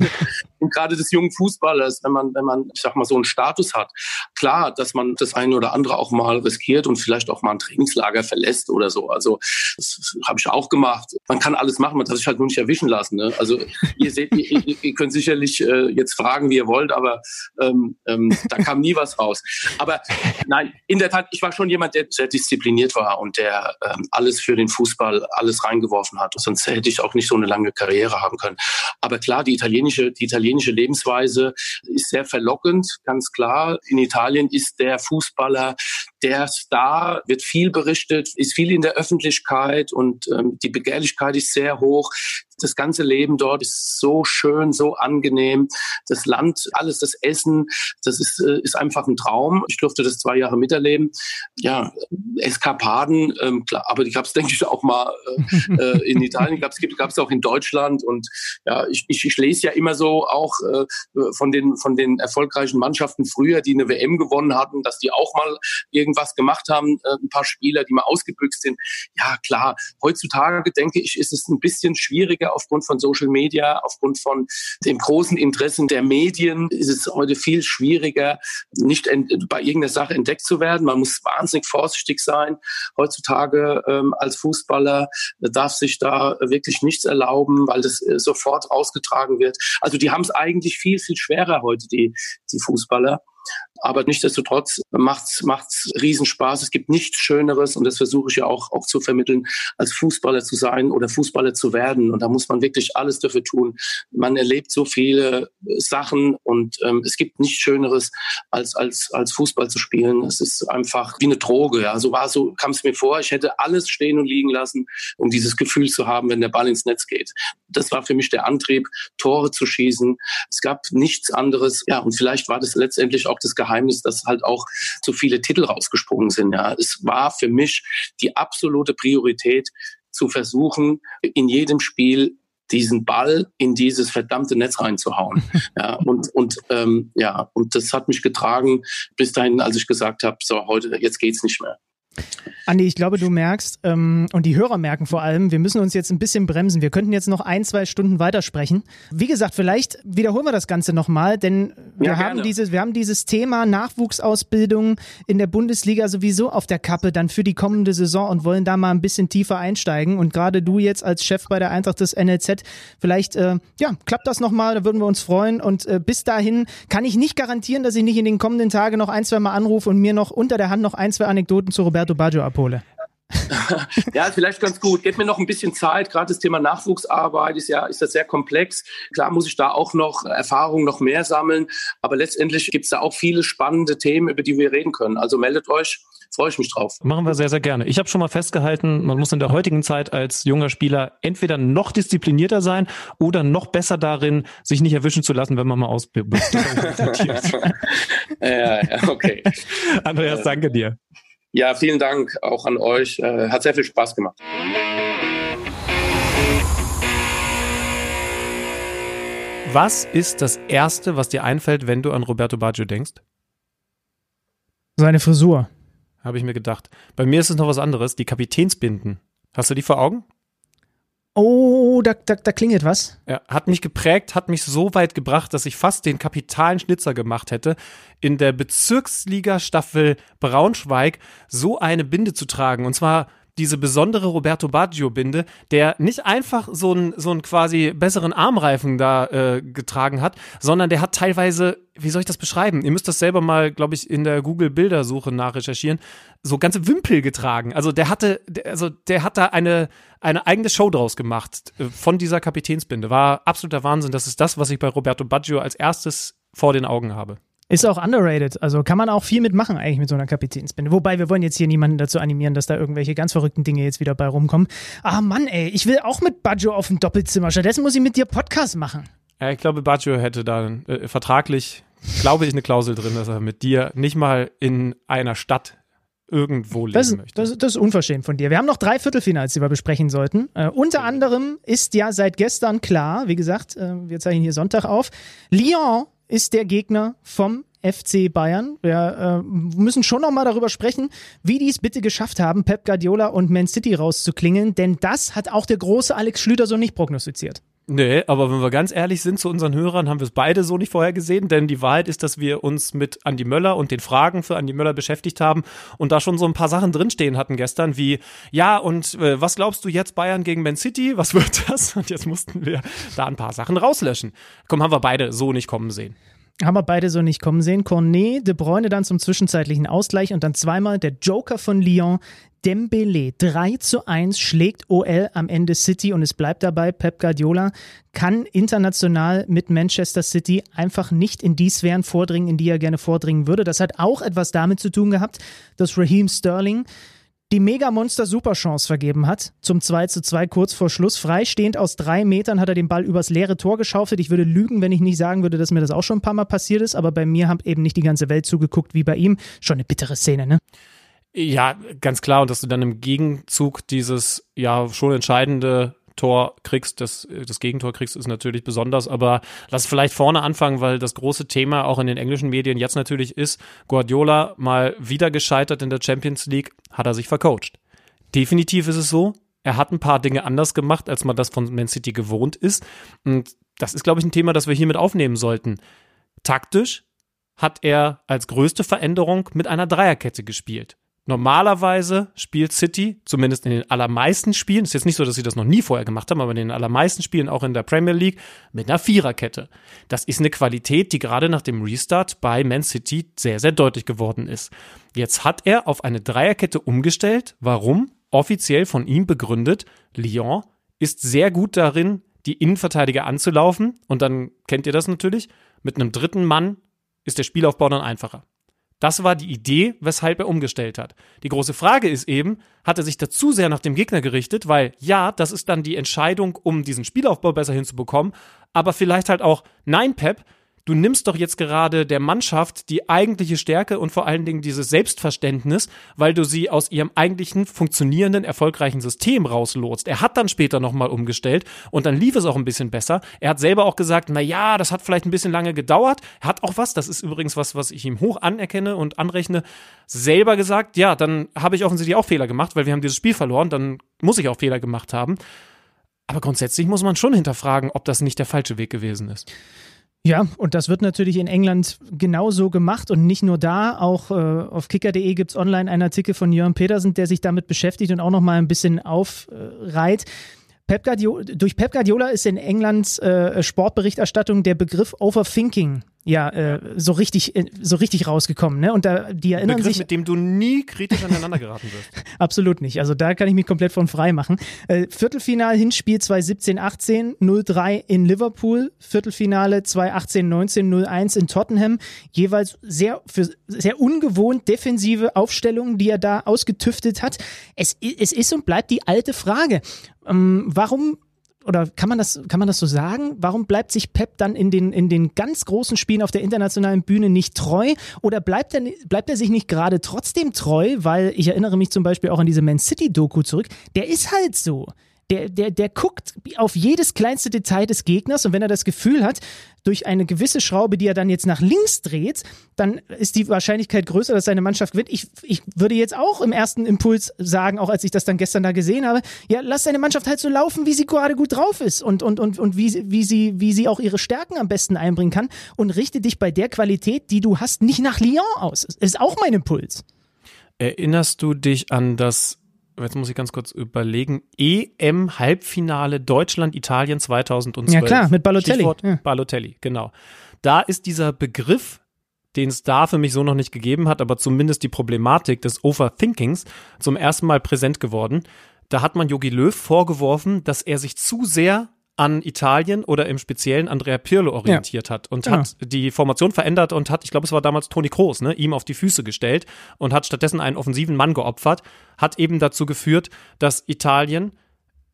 und gerade des jungen Fußballers, wenn man wenn man, ich sag mal, so einen Status hat. Klar, dass man das eine oder andere andere auch mal riskiert und vielleicht auch mal ein Trainingslager verlässt oder so. Also das habe ich auch gemacht. Man kann alles machen, man darf sich halt nur nicht erwischen lassen. Ne? Also ihr seht, ihr, ihr könnt sicherlich äh, jetzt fragen, wie ihr wollt, aber ähm, ähm, da kam nie was raus. Aber nein, in der Tat, ich war schon jemand, der sehr diszipliniert war und der ähm, alles für den Fußball, alles reingeworfen hat. Sonst hätte ich auch nicht so eine lange Karriere haben können. Aber klar, die italienische, die italienische Lebensweise ist sehr verlockend, ganz klar. In Italien ist der Fußballer der Star wird viel berichtet, ist viel in der Öffentlichkeit und ähm, die Begehrlichkeit ist sehr hoch. Das ganze Leben dort ist so schön, so angenehm. Das Land, alles, das Essen, das ist, äh, ist einfach ein Traum. Ich durfte das zwei Jahre miterleben. Ja, Eskapaden, ähm, klar, aber die gab es, *laughs* denke ich, auch mal äh, äh in Italien, gab es auch in Deutschland. Und ja, ich, ich, ich lese ja immer so auch äh, von, den, von den erfolgreichen Mannschaften früher, die eine WM gewonnen hatten, dass die auch mal irgendwas gemacht haben, äh, ein paar Spieler, die mal ausgebüxt sind. Ja, klar, heutzutage denke ich, ist es ein bisschen schwieriger aufgrund von Social Media, aufgrund von dem großen Interessen der Medien ist es heute viel schwieriger, nicht bei irgendeiner Sache entdeckt zu werden. Man muss wahnsinnig vorsichtig sein. Heutzutage ähm, als Fußballer darf sich da wirklich nichts erlauben, weil das äh, sofort rausgetragen wird. Also die haben es eigentlich viel, viel schwerer heute, die, die Fußballer. Aber nichtsdestotrotz macht's macht's Riesenspaß. Es gibt nichts Schöneres und das versuche ich ja auch auch zu vermitteln, als Fußballer zu sein oder Fußballer zu werden. Und da muss man wirklich alles dafür tun. Man erlebt so viele Sachen und ähm, es gibt nichts Schöneres als als als Fußball zu spielen. Es ist einfach wie eine Droge. Ja, so so kam es mir vor. Ich hätte alles stehen und liegen lassen, um dieses Gefühl zu haben, wenn der Ball ins Netz geht. Das war für mich der Antrieb, Tore zu schießen. Es gab nichts anderes. Ja, und vielleicht war das letztendlich auch das Geheimnis, dass halt auch so viele Titel rausgesprungen sind. Ja, es war für mich die absolute Priorität, zu versuchen, in jedem Spiel diesen Ball in dieses verdammte Netz reinzuhauen. *laughs* Ja, und, und, ähm, ja, und das hat mich getragen bis dahin, als ich gesagt habe, so heute, jetzt geht's nicht mehr. Andi, ich glaube, du merkst, ähm, und die Hörer merken vor allem, wir müssen uns jetzt ein bisschen bremsen. Wir könnten jetzt noch ein, zwei Stunden weitersprechen. Wie gesagt, vielleicht wiederholen wir das Ganze nochmal, denn wir, ja, haben dieses, wir haben dieses Thema Nachwuchsausbildung in der Bundesliga sowieso auf der Kappe dann für die kommende Saison und wollen da mal ein bisschen tiefer einsteigen. Und gerade du jetzt als Chef bei der Eintracht des NLZ, vielleicht, äh, ja, klappt das nochmal, da würden wir uns freuen. Und äh, bis dahin kann ich nicht garantieren, dass ich nicht in den kommenden Tagen noch ein, zwei Mal anrufe und mir noch unter der Hand noch ein, zwei Anekdoten zu Roberto Roberto Baggio abhole. *laughs* ja, vielleicht ganz gut. Gebt mir noch ein bisschen Zeit. Gerade das Thema Nachwuchsarbeit ist ja ist das sehr komplex. Klar muss ich da auch noch Erfahrungen noch mehr sammeln. Aber letztendlich gibt es da auch viele spannende Themen, über die wir reden können. Also meldet euch. Freue ich mich drauf. Machen wir sehr, sehr gerne. Ich habe schon mal festgehalten, man muss in der heutigen Zeit als junger Spieler entweder noch disziplinierter sein oder noch besser darin, sich nicht erwischen zu lassen, wenn man mal ausbildet. *laughs* *laughs* ja, ja, okay. Andreas, danke dir. Ja, vielen Dank auch an euch. Äh, hat sehr viel Spaß gemacht. Was ist das Erste, was dir einfällt, wenn du an Roberto Baggio denkst? Seine Frisur. Habe ich mir gedacht. Bei mir ist es noch was anderes, die Kapitänsbinden. Hast du die vor Augen? Oh, da, da, da klingelt was. Ja, hat mich geprägt, hat mich so weit gebracht, dass ich fast den kapitalen Schnitzer gemacht hätte, in der Bezirksliga-Staffel Braunschweig so eine Binde zu tragen. Und zwar diese besondere Roberto Baggio-Binde, der nicht einfach so einen so einen quasi besseren Armreifen da äh, getragen hat, sondern der hat teilweise, wie soll ich das beschreiben? Ihr müsst das selber mal, glaube ich, in der Google-Bildersuche nachrecherchieren, so ganze Wimpel getragen. Also der hatte, also der hat da eine, eine eigene Show draus gemacht äh, von dieser Kapitänsbinde. War absoluter Wahnsinn. Das ist das, was ich bei Roberto Baggio als erstes vor den Augen habe. Ist auch underrated. Also kann man auch viel mitmachen eigentlich mit so einer Kapitänsbinde. Wobei wir wollen jetzt hier niemanden dazu animieren, dass da irgendwelche ganz verrückten Dinge jetzt wieder bei rumkommen. Ah Mann, ey, ich will auch mit Baggio auf dem Doppelzimmer. Stattdessen muss ich mit dir Podcast machen. Ja, ich glaube, Baggio hätte da äh, vertraglich, glaube ich, eine Klausel drin, dass er mit dir nicht mal in einer Stadt irgendwo leben das, möchte. Das, das, ist unverschämt von dir. Wir haben noch drei Viertelfinals, die wir besprechen sollten. Äh, unter anderem ist ja seit gestern klar, wie gesagt, äh, wir zeichnen hier Sonntag auf, Lyon ist der Gegner vom FC Bayern. Wir äh, müssen schon noch mal darüber sprechen, wie die es bitte geschafft haben, Pep Guardiola und Man City rauszuklingeln, denn das hat auch der große Alex Schlüter so nicht prognostiziert. Nee, aber wenn wir ganz ehrlich sind zu unseren Hörern, haben wir es beide so nicht vorher gesehen, denn die Wahrheit ist, dass wir uns mit Andi Möller und den Fragen für Andi Möller beschäftigt haben und da schon so ein paar Sachen drinstehen hatten gestern, wie, ja, und äh, was glaubst du jetzt Bayern gegen Man City? Was wird das? Und jetzt mussten wir da ein paar Sachen rauslöschen. Komm, haben wir beide so nicht kommen sehen. Haben wir beide so nicht kommen sehen. Cornet, De Bruyne dann zum zwischenzeitlichen Ausgleich und dann zweimal der Joker von Lyon, Dembele 3 zu 1 schlägt OL am Ende City und es bleibt dabei, Pep Guardiola kann international mit Manchester City einfach nicht in die Sphären vordringen, in die er gerne vordringen würde. Das hat auch etwas damit zu tun gehabt, dass Raheem Sterling die Mega-Monster Superchance vergeben hat. Zum 2 zu 2 kurz vor Schluss. Freistehend aus drei Metern hat er den Ball übers leere Tor geschaufelt. Ich würde lügen, wenn ich nicht sagen würde, dass mir das auch schon ein paar Mal passiert ist, aber bei mir hat eben nicht die ganze Welt zugeguckt wie bei ihm. Schon eine bittere Szene, ne? Ja, ganz klar. Und dass du dann im Gegenzug dieses ja schon entscheidende Tor kriegst, das, das Gegentor kriegst, ist natürlich besonders. Aber lass vielleicht vorne anfangen, weil das große Thema auch in den englischen Medien jetzt natürlich ist, Guardiola mal wieder gescheitert in der Champions League, hat er sich vercoacht. Definitiv ist es so. Er hat ein paar Dinge anders gemacht, als man das von Man City gewohnt ist. Und das ist, glaube ich, ein Thema, das wir hier mit aufnehmen sollten. Taktisch hat er als größte Veränderung mit einer Dreierkette gespielt. Normalerweise spielt City, zumindest in den allermeisten Spielen, ist jetzt nicht so, dass sie das noch nie vorher gemacht haben, aber in den allermeisten Spielen auch in der Premier League mit einer Viererkette. Das ist eine Qualität, die gerade nach dem Restart bei Man City sehr, sehr deutlich geworden ist. Jetzt hat er auf eine Dreierkette umgestellt. Warum? Offiziell von ihm begründet, Lyon ist sehr gut darin, die Innenverteidiger anzulaufen. Und dann kennt ihr das natürlich. Mit einem dritten Mann ist der Spielaufbau dann einfacher. Das war die Idee, weshalb er umgestellt hat. Die große Frage ist eben, hat er sich da zu sehr nach dem Gegner gerichtet, weil ja, das ist dann die Entscheidung, um diesen Spielaufbau besser hinzubekommen, aber vielleicht halt auch, nein, Pep, du nimmst doch jetzt gerade der Mannschaft die eigentliche Stärke und vor allen Dingen dieses Selbstverständnis, weil du sie aus ihrem eigentlichen funktionierenden, erfolgreichen System rauslotst. Er hat dann später nochmal umgestellt und dann lief es auch ein bisschen besser. Er hat selber auch gesagt, na ja, das hat vielleicht ein bisschen lange gedauert. Er hat auch was, das ist übrigens was, was ich ihm hoch anerkenne und anrechne, selber gesagt, ja, dann habe ich offensichtlich auch Fehler gemacht, weil wir haben dieses Spiel verloren, dann muss ich auch Fehler gemacht haben. Aber grundsätzlich muss man schon hinterfragen, ob das nicht der falsche Weg gewesen ist. Ja, und das wird natürlich in England genauso gemacht und nicht nur da. Auch äh, auf kicker.de gibt's online einen Artikel von Jörn Petersen, der sich damit beschäftigt und auch nochmal ein bisschen aufreiht. Pep Guardiola, durch Pep Guardiola ist in Englands äh, Sportberichterstattung der Begriff Overthinking ja, äh, so richtig, äh, so richtig rausgekommen, ne? Und da, die erinnern Begriff, sich. mit dem du nie kritisch aneinander geraten wirst. *laughs* Absolut nicht. Also da kann ich mich komplett von frei machen. Äh, Viertelfinal Hinspiel 2017-18, 0-3 in Liverpool. Viertelfinale 2018-19, 0-1 in Tottenham. Jeweils sehr, für sehr ungewohnt defensive Aufstellungen, die er da ausgetüftet hat. Es, es ist und bleibt die alte Frage. Ähm, warum oder kann man das, kann man das so sagen? Warum bleibt sich Pep dann in den, in den ganz großen Spielen auf der internationalen Bühne nicht treu? Oder bleibt er, bleibt er sich nicht gerade trotzdem treu? Weil ich erinnere mich zum Beispiel auch an diese Man City Doku zurück. Der ist halt so der, der, der guckt auf jedes kleinste Detail des Gegners und wenn er das Gefühl hat, durch eine gewisse Schraube, die er dann jetzt nach links dreht, dann ist die Wahrscheinlichkeit größer, dass seine Mannschaft gewinnt. Ich, ich würde jetzt auch im ersten Impuls sagen, auch als ich das dann gestern da gesehen habe, ja, lass deine Mannschaft halt so laufen, wie sie gerade gut drauf ist und, und, und, und wie, wie, sie, wie sie auch ihre Stärken am besten einbringen kann und richte dich bei der Qualität, die du hast, nicht nach Lyon aus. Das ist auch mein Impuls. Erinnerst du dich an das jetzt muss ich ganz kurz überlegen, EM-Halbfinale Deutschland-Italien 2012. Ja klar, mit Balotelli. Stichwort ja. Balotelli, genau. Da ist dieser Begriff, den es da für mich so noch nicht gegeben hat, aber zumindest die Problematik des Overthinkings zum ersten Mal präsent geworden. Da hat man Jogi Löw vorgeworfen, dass er sich zu sehr an Italien oder im Speziellen Andrea Pirlo orientiert ja. hat und genau. hat die Formation verändert und hat, ich glaube, es war damals Toni Kroos, ne, ihm auf die Füße gestellt und hat stattdessen einen offensiven Mann geopfert, hat eben dazu geführt, dass Italien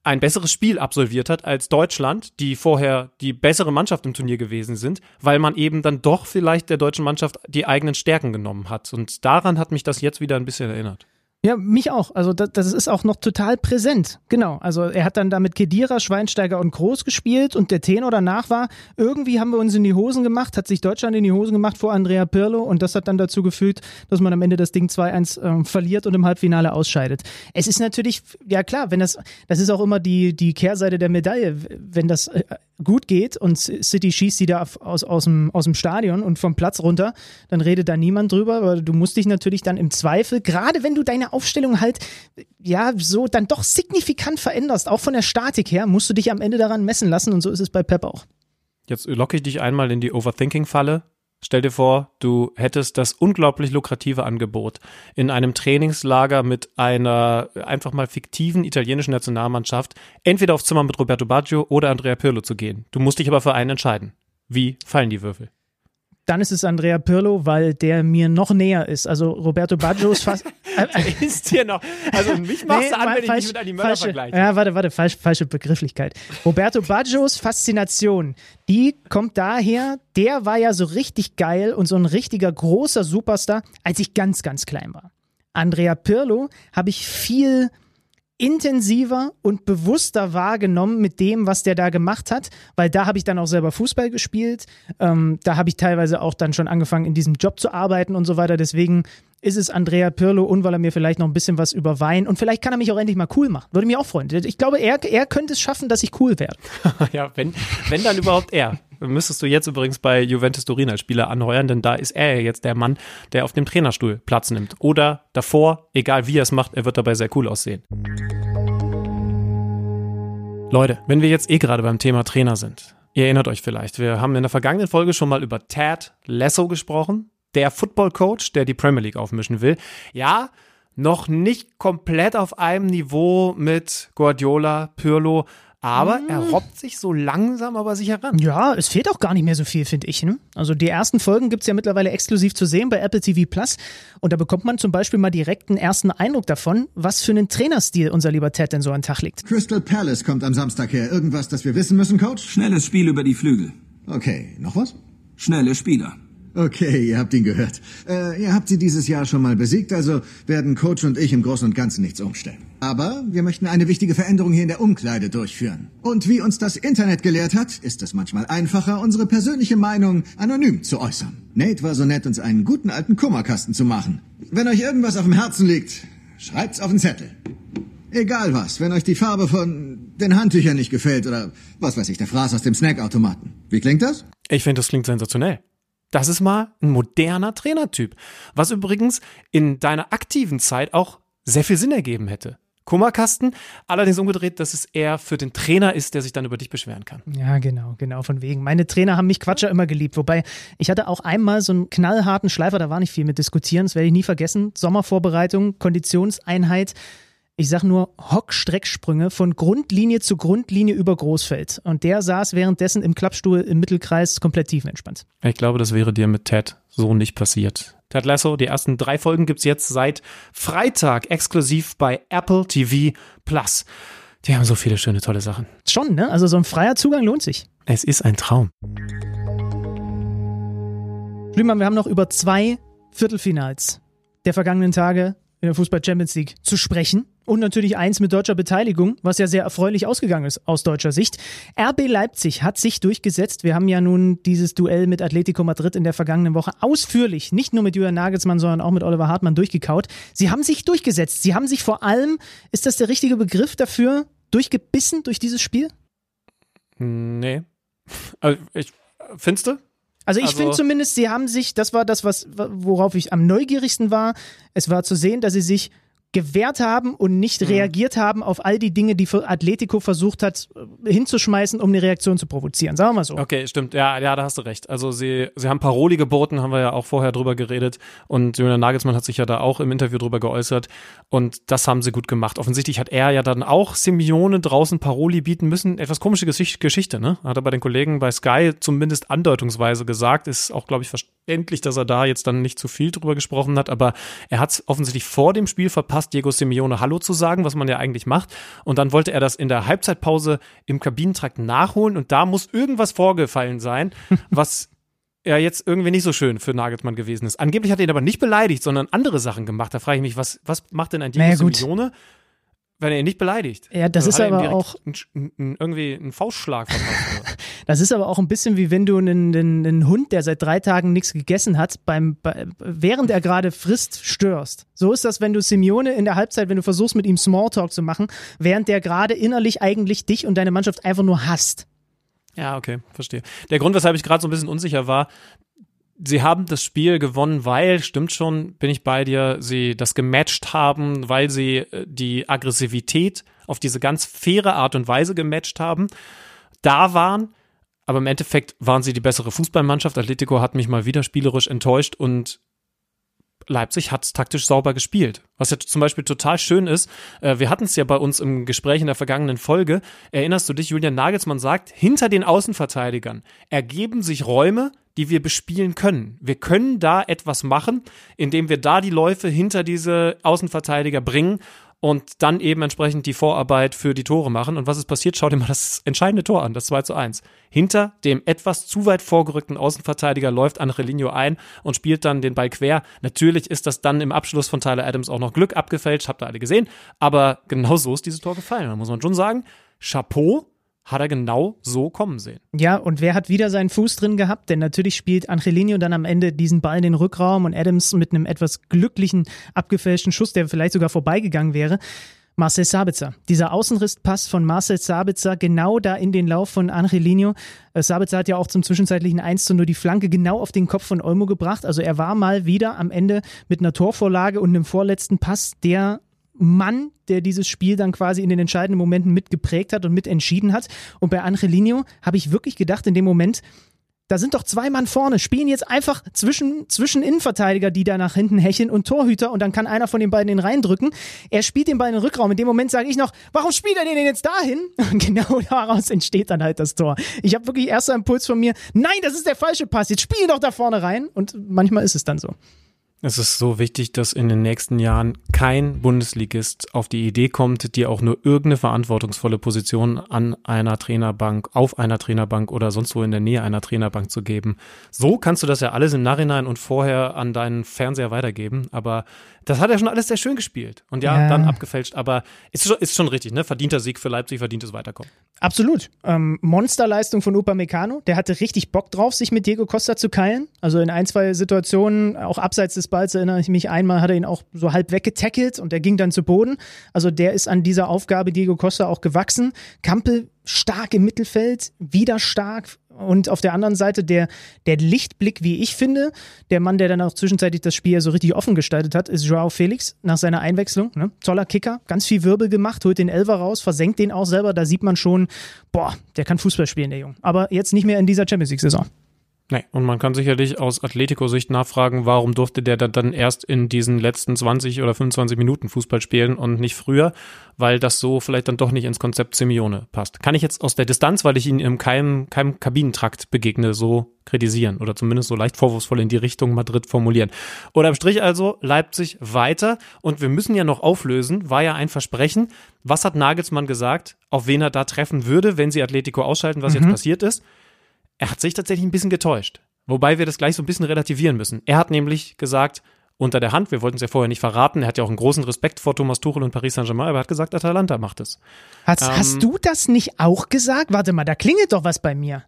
ein besseres Spiel absolviert hat als Deutschland, die vorher die bessere Mannschaft im Turnier gewesen sind, weil man eben dann doch vielleicht der deutschen Mannschaft die eigenen Stärken genommen hat. Und daran hat mich das jetzt wieder ein bisschen erinnert. Ja, mich auch. Also das, das ist auch noch total präsent. Genau. Also er hat dann da mit Kedira, Schweinsteiger und Groß gespielt und der Tenor danach war, irgendwie haben wir uns in die Hosen gemacht, hat sich Deutschland in die Hosen gemacht vor Andrea Pirlo und das hat dann dazu geführt, dass man am Ende das Ding 2-1 äh, verliert und im Halbfinale ausscheidet. Es ist natürlich, ja klar, wenn das, das ist auch immer die, die Kehrseite der Medaille. Wenn das äh, gut geht und City schießt die da aus, aus, dem, aus dem Stadion und vom Platz runter, dann redet da niemand drüber, aber du musst dich natürlich dann im Zweifel, gerade wenn du deine Aufstellung halt ja so dann doch signifikant veränderst, auch von der Statik her, musst du dich am Ende daran messen lassen und so ist es bei Pep auch. Jetzt locke ich dich einmal in die Overthinking-Falle. Stell dir vor, du hättest das unglaublich lukrative Angebot, in einem Trainingslager mit einer einfach mal fiktiven italienischen Nationalmannschaft entweder aufs Zimmer mit Roberto Baggio oder Andrea Pirlo zu gehen. Du musst dich aber für einen entscheiden. Wie fallen die Würfel? Dann ist es Andrea Pirlo, weil der mir noch näher ist. Also Roberto Baggio ist fast. *laughs* Ist dir noch. Also mich machst nee, du an, wenn falsch, ich mich mit Adi Möller vergleiche. Ja, warte, warte, falsch, falsche Begrifflichkeit. Roberto Baggios Faszination, die kommt daher, der war ja so richtig geil und so ein richtiger großer Superstar, als ich ganz, ganz klein war. Andrea Pirlo habe ich viel intensiver und bewusster wahrgenommen mit dem, was der da gemacht hat, weil da habe ich dann auch selber Fußball gespielt. Ähm, da habe ich teilweise auch dann schon angefangen, in diesem Job zu arbeiten und so weiter. Deswegen ist es Andrea Pirlo und weil er mir vielleicht noch ein bisschen was über Wein und vielleicht kann er mich auch endlich mal cool machen. Würde mich auch freuen. Ich glaube, er, er könnte es schaffen, dass ich cool werde. *laughs* ja, wenn, wenn dann überhaupt er. Müsstest du jetzt übrigens bei Juventus Turin als Spieler anheuern, denn da ist er ja jetzt der Mann, der auf dem Trainerstuhl Platz nimmt. Oder davor, egal wie er es macht, er wird dabei sehr cool aussehen. Leute, wenn wir jetzt eh gerade beim Thema Trainer sind, ihr erinnert euch vielleicht, wir haben in der vergangenen Folge schon mal über Ted Lasso gesprochen, der Football Coach, der die Premier League aufmischen will. Ja, noch nicht komplett auf einem Niveau mit Guardiola, Pirlo, aber er hm. robbt sich so langsam aber sicher ran. Ja, es fehlt auch gar nicht mehr so viel, finde ich. Ne? Also die ersten Folgen gibt es ja mittlerweile exklusiv zu sehen bei Apple TV Plus. Und da bekommt man zum Beispiel mal direkt einen ersten Eindruck davon, was für einen Trainerstil unser lieber Ted denn so an den Tag legt. Crystal Palace kommt am Samstag her. Irgendwas, das wir wissen müssen, Coach? Schnelles Spiel über die Flügel. Okay, noch was? Schnelle Spieler. Okay, ihr habt ihn gehört. Äh, ihr habt sie dieses Jahr schon mal besiegt, also werden Coach und ich im Großen und Ganzen nichts umstellen. Aber wir möchten eine wichtige Veränderung hier in der Umkleide durchführen. Und wie uns das Internet gelehrt hat, ist es manchmal einfacher, unsere persönliche Meinung anonym zu äußern. Nate war so nett, uns einen guten alten Kummerkasten zu machen. Wenn euch irgendwas auf dem Herzen liegt, schreibt's auf den Zettel. Egal was, wenn euch die Farbe von den Handtüchern nicht gefällt oder was weiß ich, der Fraß aus dem Snackautomaten. Wie klingt das? Ich finde, das klingt sensationell. Das ist mal ein moderner Trainertyp. Was übrigens in deiner aktiven Zeit auch sehr viel Sinn ergeben hätte. Kummerkasten, allerdings umgedreht, dass es eher für den Trainer ist, der sich dann über dich beschweren kann. Ja, genau, genau, von wegen. Meine Trainer haben mich Quatscher immer geliebt, wobei ich hatte auch einmal so einen knallharten Schleifer, da war nicht viel mit diskutieren, das werde ich nie vergessen. Sommervorbereitung, Konditionseinheit ich sag nur Hockstrecksprünge von Grundlinie zu Grundlinie über Großfeld. Und der saß währenddessen im Klappstuhl im Mittelkreis komplett tiefenentspannt. Ich glaube, das wäre dir mit Ted so nicht passiert. Ted Lasso, die ersten drei Folgen gibt's jetzt seit Freitag exklusiv bei Apple TV Plus. Die haben so viele schöne, tolle Sachen. Schon, ne? Also so ein freier Zugang lohnt sich. Es ist ein Traum. Schliemann, wir haben noch über zwei Viertelfinals der vergangenen Tage in der Fußball Champions League zu sprechen. Und natürlich eins mit deutscher Beteiligung, was ja sehr erfreulich ausgegangen ist aus deutscher Sicht. RB Leipzig hat sich durchgesetzt. Wir haben ja nun dieses Duell mit Atletico Madrid in der vergangenen Woche ausführlich, nicht nur mit Julian Nagelsmann, sondern auch mit Oliver Hartmann durchgekaut. Sie haben sich durchgesetzt. Sie haben sich vor allem, ist das der richtige Begriff dafür, durchgebissen durch dieses Spiel? Nee. Also ich, findest du? Also ich also, finde zumindest, sie haben sich, das war das, was, worauf ich am neugierigsten war. Es war zu sehen, dass sie sich gewehrt haben und nicht mhm. reagiert haben auf all die Dinge, die Atletico versucht hat äh, hinzuschmeißen, um eine Reaktion zu provozieren. Sagen wir mal so. Okay, stimmt. Ja, ja, da hast du recht. Also sie, sie haben Paroli geboten, haben wir ja auch vorher drüber geredet. Und Julian Nagelsmann hat sich ja da auch im Interview drüber geäußert. Und das haben sie gut gemacht. Offensichtlich hat er ja dann auch Simeone draußen Paroli bieten müssen. Etwas komische Geschichte, ne? Hat er bei den Kollegen bei Sky zumindest andeutungsweise gesagt. Ist auch, glaube ich, verständlich, dass er da jetzt dann nicht zu viel drüber gesprochen hat. Aber er hat es offensichtlich vor dem Spiel verpasst verpasst, Diego Simeone Hallo zu sagen, was man ja eigentlich macht. Und dann wollte er das in der Halbzeitpause im Kabinentrakt nachholen und da muss irgendwas vorgefallen sein, *laughs* was ja jetzt irgendwie nicht so schön für Nagelsmann gewesen ist. Angeblich hat er ihn aber nicht beleidigt, sondern andere Sachen gemacht. Da frage ich mich, was, was macht denn ein Diego naja, Simeone? Wenn er ihn nicht beleidigt. Ja, das also ist aber auch ein, ein, irgendwie ein Faustschlag *laughs* das ist aber auch ein bisschen wie wenn du einen, einen, einen Hund, der seit drei Tagen nichts gegessen hat, beim, bei, während er gerade frisst, störst. So ist das, wenn du Simeone in der Halbzeit, wenn du versuchst mit ihm Smalltalk zu machen, während der gerade innerlich eigentlich dich und deine Mannschaft einfach nur hasst. Ja, okay, verstehe. Der Grund, weshalb ich gerade so ein bisschen unsicher war, sie haben das Spiel gewonnen, weil, stimmt schon, bin ich bei dir, sie das gematcht haben, weil sie äh, die Aggressivität auf diese ganz faire Art und Weise gematcht haben, da waren. Aber im Endeffekt waren sie die bessere Fußballmannschaft. Atletico hat mich mal wieder spielerisch enttäuscht und Leipzig hat taktisch sauber gespielt. Was ja zum Beispiel total schön ist, äh, wir hatten es ja bei uns im Gespräch in der vergangenen Folge. Erinnerst du dich, Julian Nagelsmann sagt, hinter den Außenverteidigern ergeben sich Räume, die wir bespielen können. Wir können da etwas machen, indem wir da die Läufe hinter diese Außenverteidiger bringen und dann eben entsprechend die Vorarbeit für die Tore machen. Und was ist passiert? Schau dir mal das entscheidende Tor an, das 2 zu 1. Hinter dem etwas zu weit vorgerückten Außenverteidiger läuft Angelino ein und spielt dann den Ball quer. Natürlich ist das dann im Abschluss von Tyler Adams auch noch Glück abgefälscht, habt ihr alle gesehen. Aber genau so ist dieses Tor gefallen. Da muss man schon sagen, Chapeau hat er genau so kommen sehen. Ja, und wer hat wieder seinen Fuß drin gehabt? Denn natürlich spielt Angelini und dann am Ende diesen Ball in den Rückraum und Adams mit einem etwas glücklichen, abgefälschten Schuss, der vielleicht sogar vorbeigegangen wäre. Marcel Sabitzer. Dieser Außenrisspass von Marcel Sabitzer genau da in den Lauf von Angelino. Äh, Sabitzer hat ja auch zum zwischenzeitlichen 1 zu 0 die Flanke genau auf den Kopf von Olmo gebracht. Also er war mal wieder am Ende mit einer Torvorlage und einem vorletzten Pass der Mann, der dieses Spiel dann quasi in den entscheidenden Momenten mitgeprägt hat und mitentschieden hat. Und bei Angelino habe ich wirklich gedacht in dem Moment, da sind doch zwei Mann vorne, spielen jetzt einfach zwischen, zwischen Innenverteidiger, die da nach hinten hecheln und Torhüter und dann kann einer von den beiden den reindrücken. Er spielt den Ball in den Rückraum. In dem Moment sage ich noch, warum spielt er den denn jetzt dahin? *laughs* Und genau daraus entsteht dann halt das Tor. Ich habe wirklich erster Impuls von mir, nein, das ist der falsche Pass, jetzt spiel doch da vorne rein. Und manchmal ist es dann so. Es ist so wichtig, dass in den nächsten Jahren kein Bundesligist auf die Idee kommt, dir auch nur irgendeine verantwortungsvolle Position an einer Trainerbank, auf einer Trainerbank oder sonst wo in der Nähe einer Trainerbank zu geben. So kannst du das ja alles im Nachhinein und vorher an deinen Fernseher weitergeben, aber das hat er schon alles sehr schön gespielt. Und ja, ja. dann abgefälscht, aber ist schon, ist schon richtig, ne? Verdienter Sieg für Leipzig, verdientes Weiterkommen. Absolut. Ähm, Monsterleistung von Upamecano. Der hatte richtig Bock drauf, sich mit Diego Costa zu keilen. Also in ein, zwei Situationen, auch abseits des Balls erinnere ich mich, einmal hat er ihn auch so halb weggetackelt und der ging dann zu Boden. Also der ist an dieser Aufgabe Diego Costa auch gewachsen. Kampel stark im Mittelfeld, wieder stark. Und auf der anderen Seite der, der Lichtblick, wie ich finde, der Mann, der dann auch zwischenzeitlich das Spiel so richtig offen gestaltet hat, ist Joao Felix nach seiner Einwechslung. Ne? Toller Kicker, ganz viel Wirbel gemacht, holt den Elfer raus, versenkt den auch selber. Da sieht man schon, boah, der kann Fußball spielen, der Junge. Aber jetzt nicht mehr in dieser Champions League-Saison. Nee, und man kann sicherlich aus Atletico-Sicht nachfragen, warum durfte der dann erst in diesen letzten 20 oder 25 Minuten Fußball spielen und nicht früher, weil das so vielleicht dann doch nicht ins Konzept Simeone passt. Kann ich jetzt aus der Distanz, weil ich ihn im keinem, keinem Kabinentrakt begegne, so kritisieren oder zumindest so leicht vorwurfsvoll in die Richtung Madrid formulieren. Oder im Strich also Leipzig weiter und wir müssen ja noch auflösen, war ja ein Versprechen. Was hat Nagelsmann gesagt, auf wen er da treffen würde, wenn sie Atletico ausschalten, was mhm. jetzt passiert ist? Er hat sich tatsächlich ein bisschen getäuscht. Wobei wir das gleich so ein bisschen relativieren müssen. Er hat nämlich gesagt, unter der Hand, wir wollten es ja vorher nicht verraten, er hat ja auch einen großen Respekt vor Thomas Tuchel und Paris Saint-Germain, aber er hat gesagt, Atalanta macht es. Hast, ähm, hast du das nicht auch gesagt? Warte mal, da klingelt doch was bei mir.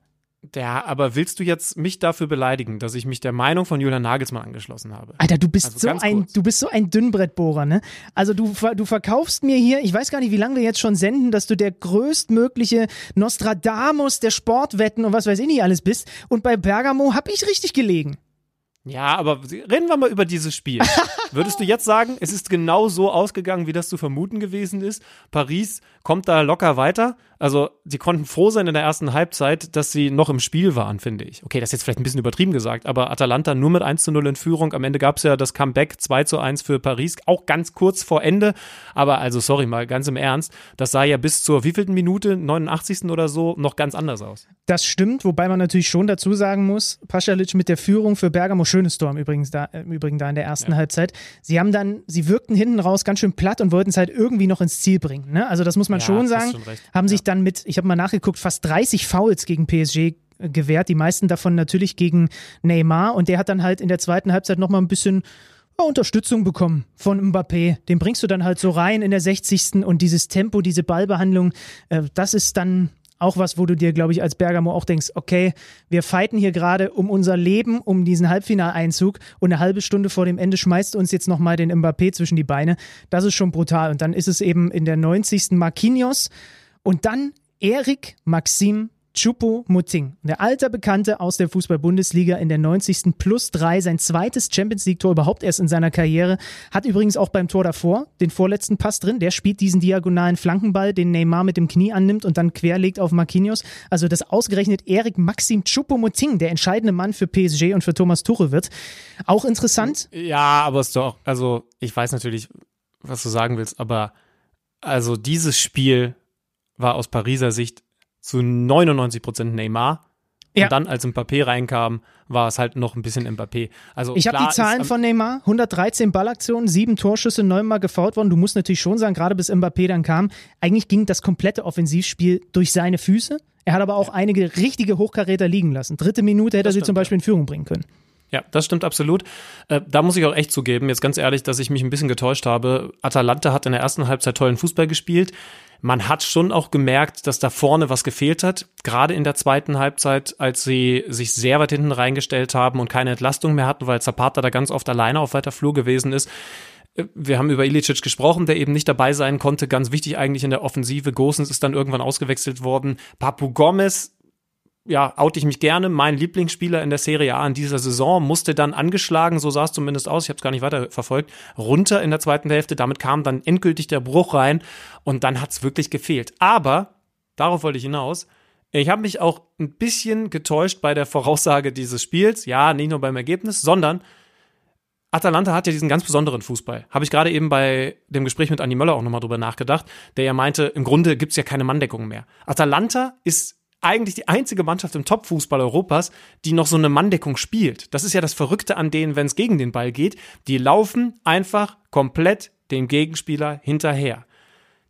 Ja, aber willst du jetzt mich dafür beleidigen, dass ich mich der Meinung von Julian Nagelsmann angeschlossen habe? Alter, du bist also so ein, du bist so ein Dünnbrettbohrer, ne? Also du, du verkaufst mir hier, ich weiß gar nicht, wie lange wir jetzt schon senden, dass du der größtmögliche Nostradamus der Sportwetten und was weiß ich nicht alles bist. Und bei Bergamo hab ich richtig gelegen. Ja, aber reden wir mal über dieses Spiel. *laughs* Würdest du jetzt sagen, es ist genau so ausgegangen, wie das zu vermuten gewesen ist? Paris kommt da locker weiter. Also, sie konnten froh sein in der ersten Halbzeit, dass sie noch im Spiel waren, finde ich. Okay, das ist jetzt vielleicht ein bisschen übertrieben gesagt, aber Atalanta nur mit 1 zu 0 in Führung. Am Ende gab es ja das Comeback 2 zu 1 für Paris, auch ganz kurz vor Ende. Aber also, sorry mal, ganz im Ernst, das sah ja bis zur wievielten Minute, 89. oder so, noch ganz anders aus. Das stimmt, wobei man natürlich schon dazu sagen muss, Pasalic mit der Führung für Bergamo schönes Tor im Übrigen da, im Übrigen da in der ersten ja. Halbzeit. Sie haben dann, sie wirkten hinten raus ganz schön platt und wollten es halt irgendwie noch ins Ziel bringen. Ne? Also das muss man ja, schon sagen. Schon haben sich dann mit, ich habe mal nachgeguckt, fast 30 Fouls gegen PSG gewährt. Die meisten davon natürlich gegen Neymar und der hat dann halt in der zweiten Halbzeit nochmal ein bisschen Unterstützung bekommen von Mbappé. Den bringst du dann halt so rein in der 60. und dieses Tempo, diese Ballbehandlung, äh, das ist dann auch was, wo du dir, glaube ich, als Bergamo auch denkst, okay, wir fighten hier gerade um unser Leben, um diesen Halbfinaleinzug und eine halbe Stunde vor dem Ende schmeißt uns jetzt nochmal den Mbappé zwischen die Beine. Das ist schon brutal. Und dann ist es eben in der 90. Marquinhos und dann Erik Maxim Choupo-Moting, der alte Bekannte aus der Fußball-Bundesliga in der 90. plus 3, sein zweites Champions League-Tor überhaupt erst in seiner Karriere, hat übrigens auch beim Tor davor den vorletzten Pass drin, der spielt diesen diagonalen Flankenball, den Neymar mit dem Knie annimmt und dann querlegt auf Marquinhos. Also das ausgerechnet Erik Maxim Choupo-Moting, der entscheidende Mann für PSG und für Thomas Tuchel wird. Auch interessant. Ja, aber es ist doch, also ich weiß natürlich, was du sagen willst, aber also dieses Spiel war aus Pariser Sicht zu 99 Prozent Neymar. Ja. Und dann, als Mbappé reinkam, war es halt noch ein bisschen Mbappé. Also ich habe die Zahlen von Neymar: 113 Ballaktionen, sieben Torschüsse, neunmal gefault worden. Du musst natürlich schon sagen, gerade bis Mbappé dann kam, eigentlich ging das komplette Offensivspiel durch seine Füße. Er hat aber auch ja. einige richtige Hochkaräter liegen lassen. Dritte Minute hätte das er sie zum Beispiel ja. in Führung bringen können. Ja, das stimmt absolut. Äh, da muss ich auch echt zugeben, jetzt ganz ehrlich, dass ich mich ein bisschen getäuscht habe. Atalanta hat in der ersten Halbzeit tollen Fußball gespielt man hat schon auch gemerkt, dass da vorne was gefehlt hat. Gerade in der zweiten Halbzeit, als sie sich sehr weit hinten reingestellt haben und keine Entlastung mehr hatten, weil Zapata da ganz oft alleine auf weiter Flur gewesen ist. Äh, wir haben über Ilicic gesprochen, der eben nicht dabei sein konnte. Ganz wichtig eigentlich in der Offensive. Gosens ist dann irgendwann ausgewechselt worden. Papu Gomez ja, oute ich mich gerne. Mein Lieblingsspieler in der Serie A in dieser Saison musste dann angeschlagen, so sah es zumindest aus, ich habe es gar nicht weiter verfolgt, runter in der zweiten Hälfte. Damit kam dann endgültig der Bruch rein und dann hat es wirklich gefehlt. Aber, darauf wollte ich hinaus, ich habe mich auch ein bisschen getäuscht bei der Voraussage dieses Spiels. Ja, nicht nur beim Ergebnis, sondern Atalanta hat ja diesen ganz besonderen Fußball. Habe ich gerade eben bei dem Gespräch mit Andi Möller auch nochmal drüber nachgedacht, der ja meinte, im Grunde gibt's ja keine Manndeckung mehr. Atalanta ist eigentlich die einzige Mannschaft im Top-Fußball Europas, die noch so eine Manndeckung spielt. Das ist ja das Verrückte an denen, wenn es gegen den Ball geht. Die laufen einfach komplett dem Gegenspieler hinterher.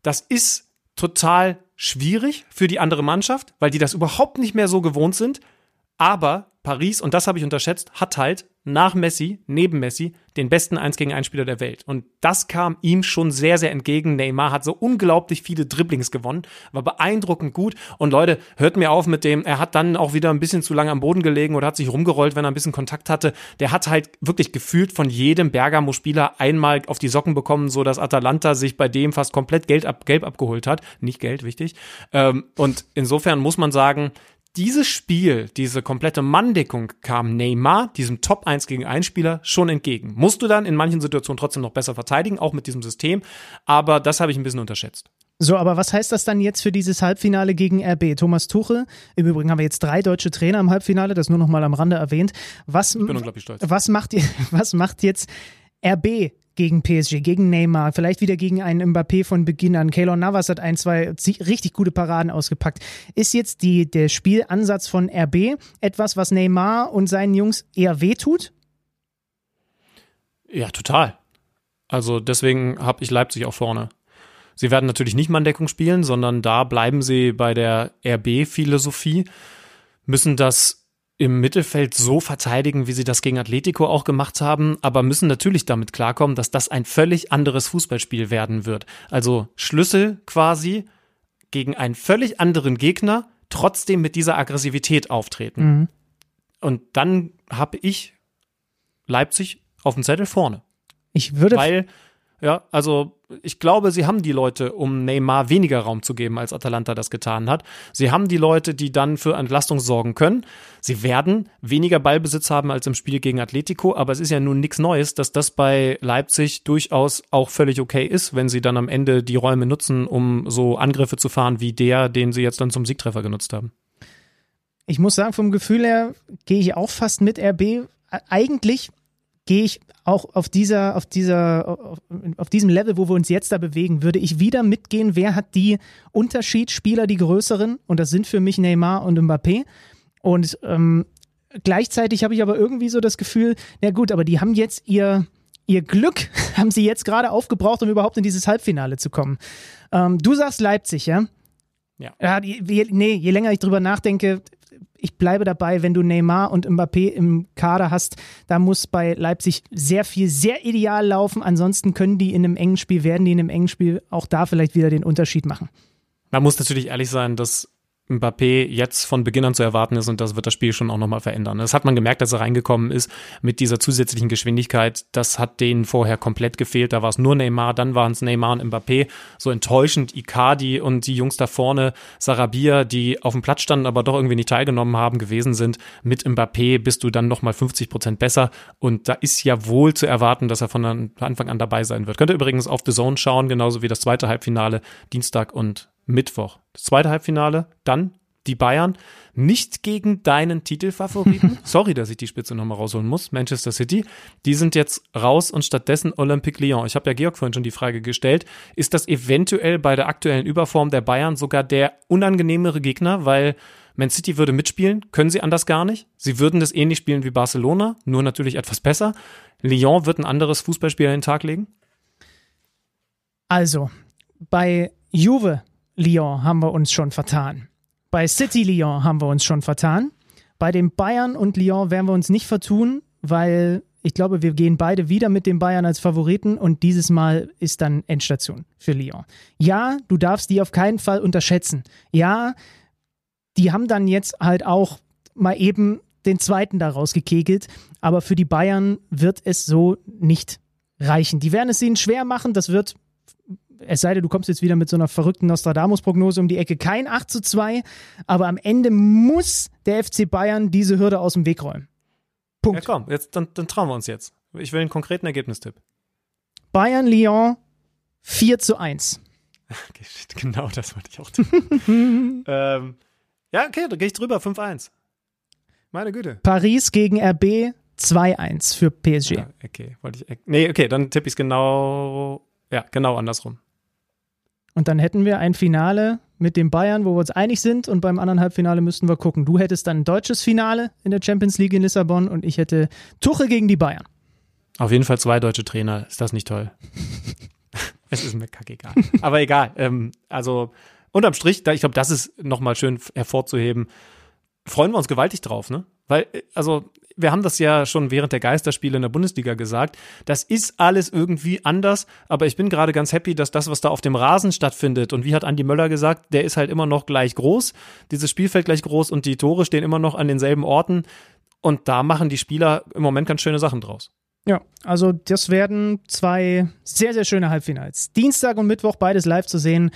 Das ist total schwierig für die andere Mannschaft, weil die das überhaupt nicht mehr so gewohnt sind. Aber Paris, und das habe ich unterschätzt, hat halt nach Messi, neben Messi, den besten 1 gegen 1 Spieler der Welt. Und das kam ihm schon sehr, sehr entgegen. Neymar hat so unglaublich viele Dribblings gewonnen, war beeindruckend gut. Und Leute, hört mir auf mit dem, er hat dann auch wieder ein bisschen zu lange am Boden gelegen oder hat sich rumgerollt, wenn er ein bisschen Kontakt hatte. Der hat halt wirklich gefühlt von jedem Bergamo-Spieler einmal auf die Socken bekommen, so dass Atalanta sich bei dem fast komplett Geld ab, Gelb abgeholt hat. Nicht Geld, wichtig. Ähm, und insofern muss man sagen, dieses Spiel, diese komplette Manndeckung kam Neymar, diesem Top 1 gegen 1 Spieler, schon entgegen. Musst du dann in manchen Situationen trotzdem noch besser verteidigen, auch mit diesem System, aber das habe ich ein bisschen unterschätzt. So, aber was heißt das dann jetzt für dieses Halbfinale gegen RB? Thomas Tuchel, im Übrigen haben wir jetzt drei deutsche Trainer im Halbfinale, das nur noch mal am Rande erwähnt. Was, ich bin unglaublich stolz. Was macht, *laughs* was macht jetzt RB gegen PSG, gegen Neymar, vielleicht wieder gegen einen Mbappé von Beginn an. Keylor Navas hat ein, zwei richtig gute Paraden ausgepackt. Ist jetzt die, der Spielansatz von RB etwas, was Neymar und seinen Jungs eher wehtut? Ja, total. Also deswegen habe ich Leipzig auch vorne. Sie werden natürlich nicht Manndeckung spielen, sondern da bleiben sie bei der RB-Philosophie, müssen das im Mittelfeld so verteidigen, wie sie das gegen Atletico auch gemacht haben, aber müssen natürlich damit klarkommen, dass das ein völlig anderes Fußballspiel werden wird. Also Schlüssel quasi gegen einen völlig anderen Gegner trotzdem mit dieser Aggressivität auftreten. Mhm. Und dann habe ich Leipzig auf dem Zettel vorne. Ich würde. Weil, ja, also ich glaube, sie haben die Leute, um Neymar weniger Raum zu geben, als Atalanta das getan hat. Sie haben die Leute, die dann für Entlastung sorgen können. Sie werden weniger Ballbesitz haben als im Spiel gegen Atletico, aber es ist ja nun nichts Neues, dass das bei Leipzig durchaus auch völlig okay ist, wenn sie dann am Ende die Räume nutzen, um so Angriffe zu fahren wie der, den sie jetzt dann zum Siegtreffer genutzt haben. Ich muss sagen, vom Gefühl her gehe ich auch fast mit RB. Eigentlich gehe ich auch auf dieser, auf dieser, auf, auf, diesem Level, wo wir uns jetzt da bewegen, würde ich wieder mitgehen, wer hat die Unterschiedsspieler, die größeren? Und das sind für mich Neymar und Mbappé. Und ähm, gleichzeitig habe ich aber irgendwie so das Gefühl, na gut, aber die haben jetzt ihr, ihr Glück, *laughs* haben sie jetzt gerade aufgebraucht, um überhaupt in dieses Halbfinale zu kommen. Ähm, du sagst Leipzig, ja? Ja. ja je, nee, je länger ich drüber nachdenke, ich bleibe dabei, wenn du Neymar und Mbappé im Kader hast, da muss bei Leipzig sehr viel, sehr ideal laufen. Ansonsten können die in einem engen Spiel, werden die in einem engen Spiel auch da vielleicht wieder den Unterschied machen. Man muss natürlich ehrlich sein, dass Mbappé jetzt von Beginn an zu erwarten ist und das wird das Spiel schon auch nochmal verändern. Das hat man gemerkt, dass er reingekommen ist mit dieser zusätzlichen Geschwindigkeit. Das hat denen vorher komplett gefehlt. Da war es nur Neymar, dann waren es Neymar und Mbappé. So enttäuschend Icardi und die Jungs da vorne, Sarabia, die auf dem Platz standen, aber doch irgendwie nicht teilgenommen haben, gewesen sind. Mit Mbappé bist du dann nochmal 50 Prozent besser und da ist ja wohl zu erwarten, dass er von Anfang an dabei sein wird. Könnt ihr übrigens auf The Zone schauen, genauso wie das zweite Halbfinale Dienstag und Mittwoch. Das zweite Halbfinale, dann die Bayern nicht gegen deinen Titelfavoriten. *laughs* Sorry, dass ich die Spitze nochmal rausholen muss. Manchester City. Die sind jetzt raus und stattdessen Olympique Lyon. Ich habe ja Georg vorhin schon die Frage gestellt. Ist das eventuell bei der aktuellen Überform der Bayern sogar der unangenehmere Gegner? Weil Man City würde mitspielen. Können sie anders gar nicht. Sie würden das ähnlich spielen wie Barcelona. Nur natürlich etwas besser. Lyon wird ein anderes Fußballspiel an den Tag legen. Also, bei Juve Lyon haben wir uns schon vertan. Bei City Lyon haben wir uns schon vertan. Bei den Bayern und Lyon werden wir uns nicht vertun, weil ich glaube, wir gehen beide wieder mit den Bayern als Favoriten und dieses Mal ist dann Endstation für Lyon. Ja, du darfst die auf keinen Fall unterschätzen. Ja, die haben dann jetzt halt auch mal eben den zweiten daraus gekegelt, aber für die Bayern wird es so nicht reichen. Die werden es ihnen schwer machen. Das wird, es sei denn, du kommst jetzt wieder mit so einer verrückten Nostradamus-Prognose um die Ecke, kein 8 zu 2. Aber am Ende muss der FC Bayern diese Hürde aus dem Weg räumen. Punkt. Ja, komm, jetzt, dann, dann trauen wir uns jetzt. Ich will einen konkreten Ergebnistipp. Bayern-Lyon 4 zu 1. *laughs* Okay, genau das wollte ich auch tun. *laughs* ähm, ja, okay, da gehe ich drüber, 5-1. Meine Güte. Paris gegen RB 2-1 für PSG. Ja, okay, wollte ich. Nee, okay, dann tippe ich es genau, ja, genau andersrum. Und dann hätten wir ein Finale mit dem Bayern, wo wir uns einig sind, und beim anderen Halbfinale müssten wir gucken. Du hättest dann ein deutsches Finale in der Champions League in Lissabon und ich hätte Tuche gegen die Bayern. Auf jeden Fall zwei deutsche Trainer. Ist das nicht toll? *laughs* es ist mir kackegal. Aber egal. Ähm, also unterm Strich, ich glaube, das ist nochmal schön hervorzuheben freuen wir uns gewaltig drauf, ne? Weil, äh, also, wir haben das ja schon während der Geisterspiele in der Bundesliga gesagt. Das ist alles irgendwie anders, aber ich bin gerade ganz happy, dass das, was da auf dem Rasen stattfindet, und wie hat Andi Möller gesagt, der ist halt immer noch gleich groß, dieses Spielfeld gleich groß und die Tore stehen immer noch an denselben Orten. Und da machen die Spieler im Moment ganz schöne Sachen draus. Ja, also das werden zwei sehr, sehr schöne Halbfinals. Dienstag und Mittwoch beides live zu sehen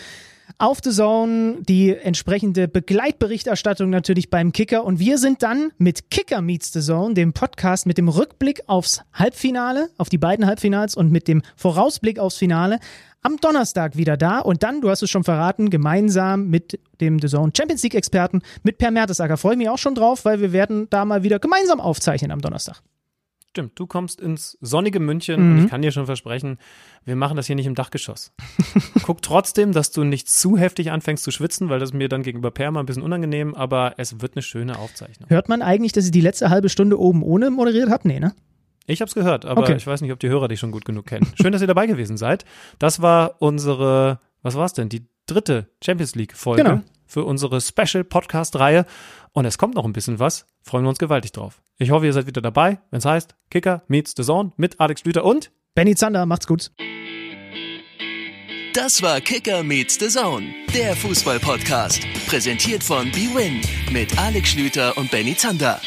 auf The Zone, die entsprechende Begleitberichterstattung natürlich beim Kicker und wir sind dann mit Kicker Meets The Zone, dem Podcast mit dem Rückblick aufs Halbfinale, auf die beiden Halbfinals und mit dem Vorausblick aufs Finale am Donnerstag wieder da und dann, du hast es schon verraten, gemeinsam mit dem The Zone Champions League Experten mit Per Mertesacker. Freue ich mich auch schon drauf, weil wir werden da mal wieder gemeinsam aufzeichnen am Donnerstag. Stimmt, du kommst ins sonnige München mhm. und ich kann dir schon versprechen, wir machen das hier nicht im Dachgeschoss. *laughs* Guck trotzdem, dass du nicht zu heftig anfängst zu schwitzen, weil das mir dann gegenüber Perma ein bisschen unangenehm, aber es wird eine schöne Aufzeichnung. Hört man eigentlich, dass ich die letzte halbe Stunde oben ohne moderiert habe? Nee, ne? Ich habe es gehört, aber okay. ich weiß nicht, ob die Hörer dich schon gut genug kennen. Schön, dass ihr dabei gewesen seid. Das war unsere, was war es denn? Die dritte Champions League Folge genau. Für unsere Special Podcast Reihe und es kommt noch ein bisschen was. Freuen wir uns gewaltig drauf. Ich hoffe, ihr seid wieder dabei, wenn es heißt Kicker meets the Zone mit Alex Lüter und Benny Zander. Macht's gut. Das war Kicker meets the Zone, der Fußball-Podcast. Präsentiert von BWin mit Alex Schlüter und Benny Zander.